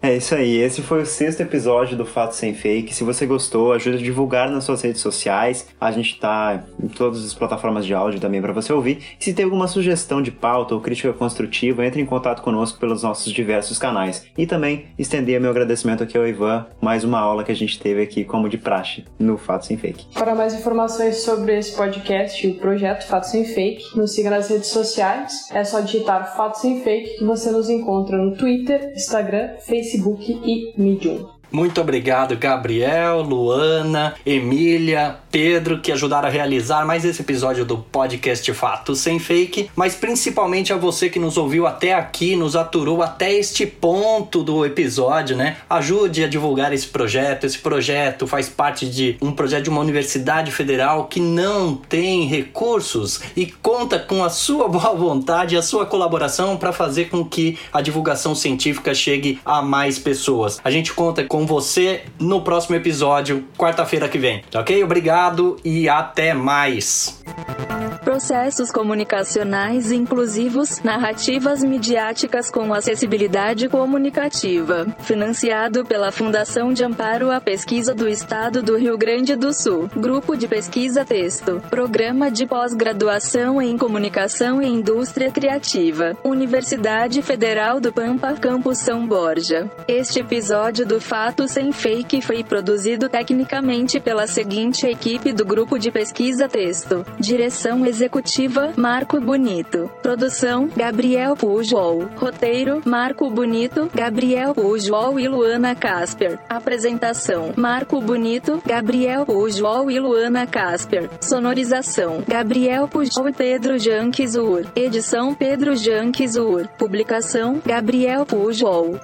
É isso aí, esse foi o sexto episódio do Fato Sem Fake. Se você gostou, ajude a divulgar nas suas redes sociais. A gente tá em todas as plataformas de áudio também para você ouvir. E se tem alguma sugestão de pauta ou crítica construtiva, entre em contato conosco pelos nossos diversos canais. E também estender meu agradecimento aqui ao Ivan, mais uma aula que a gente teve aqui, como de praxe, no Fato Sem Fake. Para mais informações sobre esse podcast e o projeto Fato Sem Fake, nos siga nas redes sociais. É só digitar Fato Sem Fake que você nos encontra no Twitter, Instagram, Facebook e Medium. Muito obrigado, Gabriel, Luana, Emília, Pedro, que ajudaram a realizar mais esse episódio do podcast Fato Sem Fake, mas principalmente a você que nos ouviu até aqui, nos aturou até este ponto do episódio, né? Ajude a divulgar esse projeto. Esse projeto faz parte de um projeto de uma universidade federal que não tem recursos e conta com a sua boa vontade e a sua colaboração para fazer com que a divulgação científica chegue a mais pessoas. A gente conta com você no próximo episódio, quarta-feira que vem. Ok? Obrigado e até mais. Processos comunicacionais inclusivos, narrativas midiáticas com acessibilidade comunicativa. Financiado pela Fundação de Amparo à Pesquisa do Estado do Rio Grande do Sul. Grupo de Pesquisa Texto. Programa de Pós-Graduação em Comunicação e Indústria Criativa. Universidade Federal do Pampa, Campus São Borja. Este episódio do Fato Sem Fake foi produzido tecnicamente pela seguinte equipe do Grupo de Pesquisa Texto. Direção Executiva, Marco Bonito. Produção, Gabriel Pujol. Roteiro, Marco Bonito, Gabriel Pujol e Luana Casper. Apresentação, Marco Bonito, Gabriel Pujol e Luana Casper. Sonorização, Gabriel Pujol e Pedro Janquizur. Edição Pedro Janquizur. Publicação, Gabriel Pujol.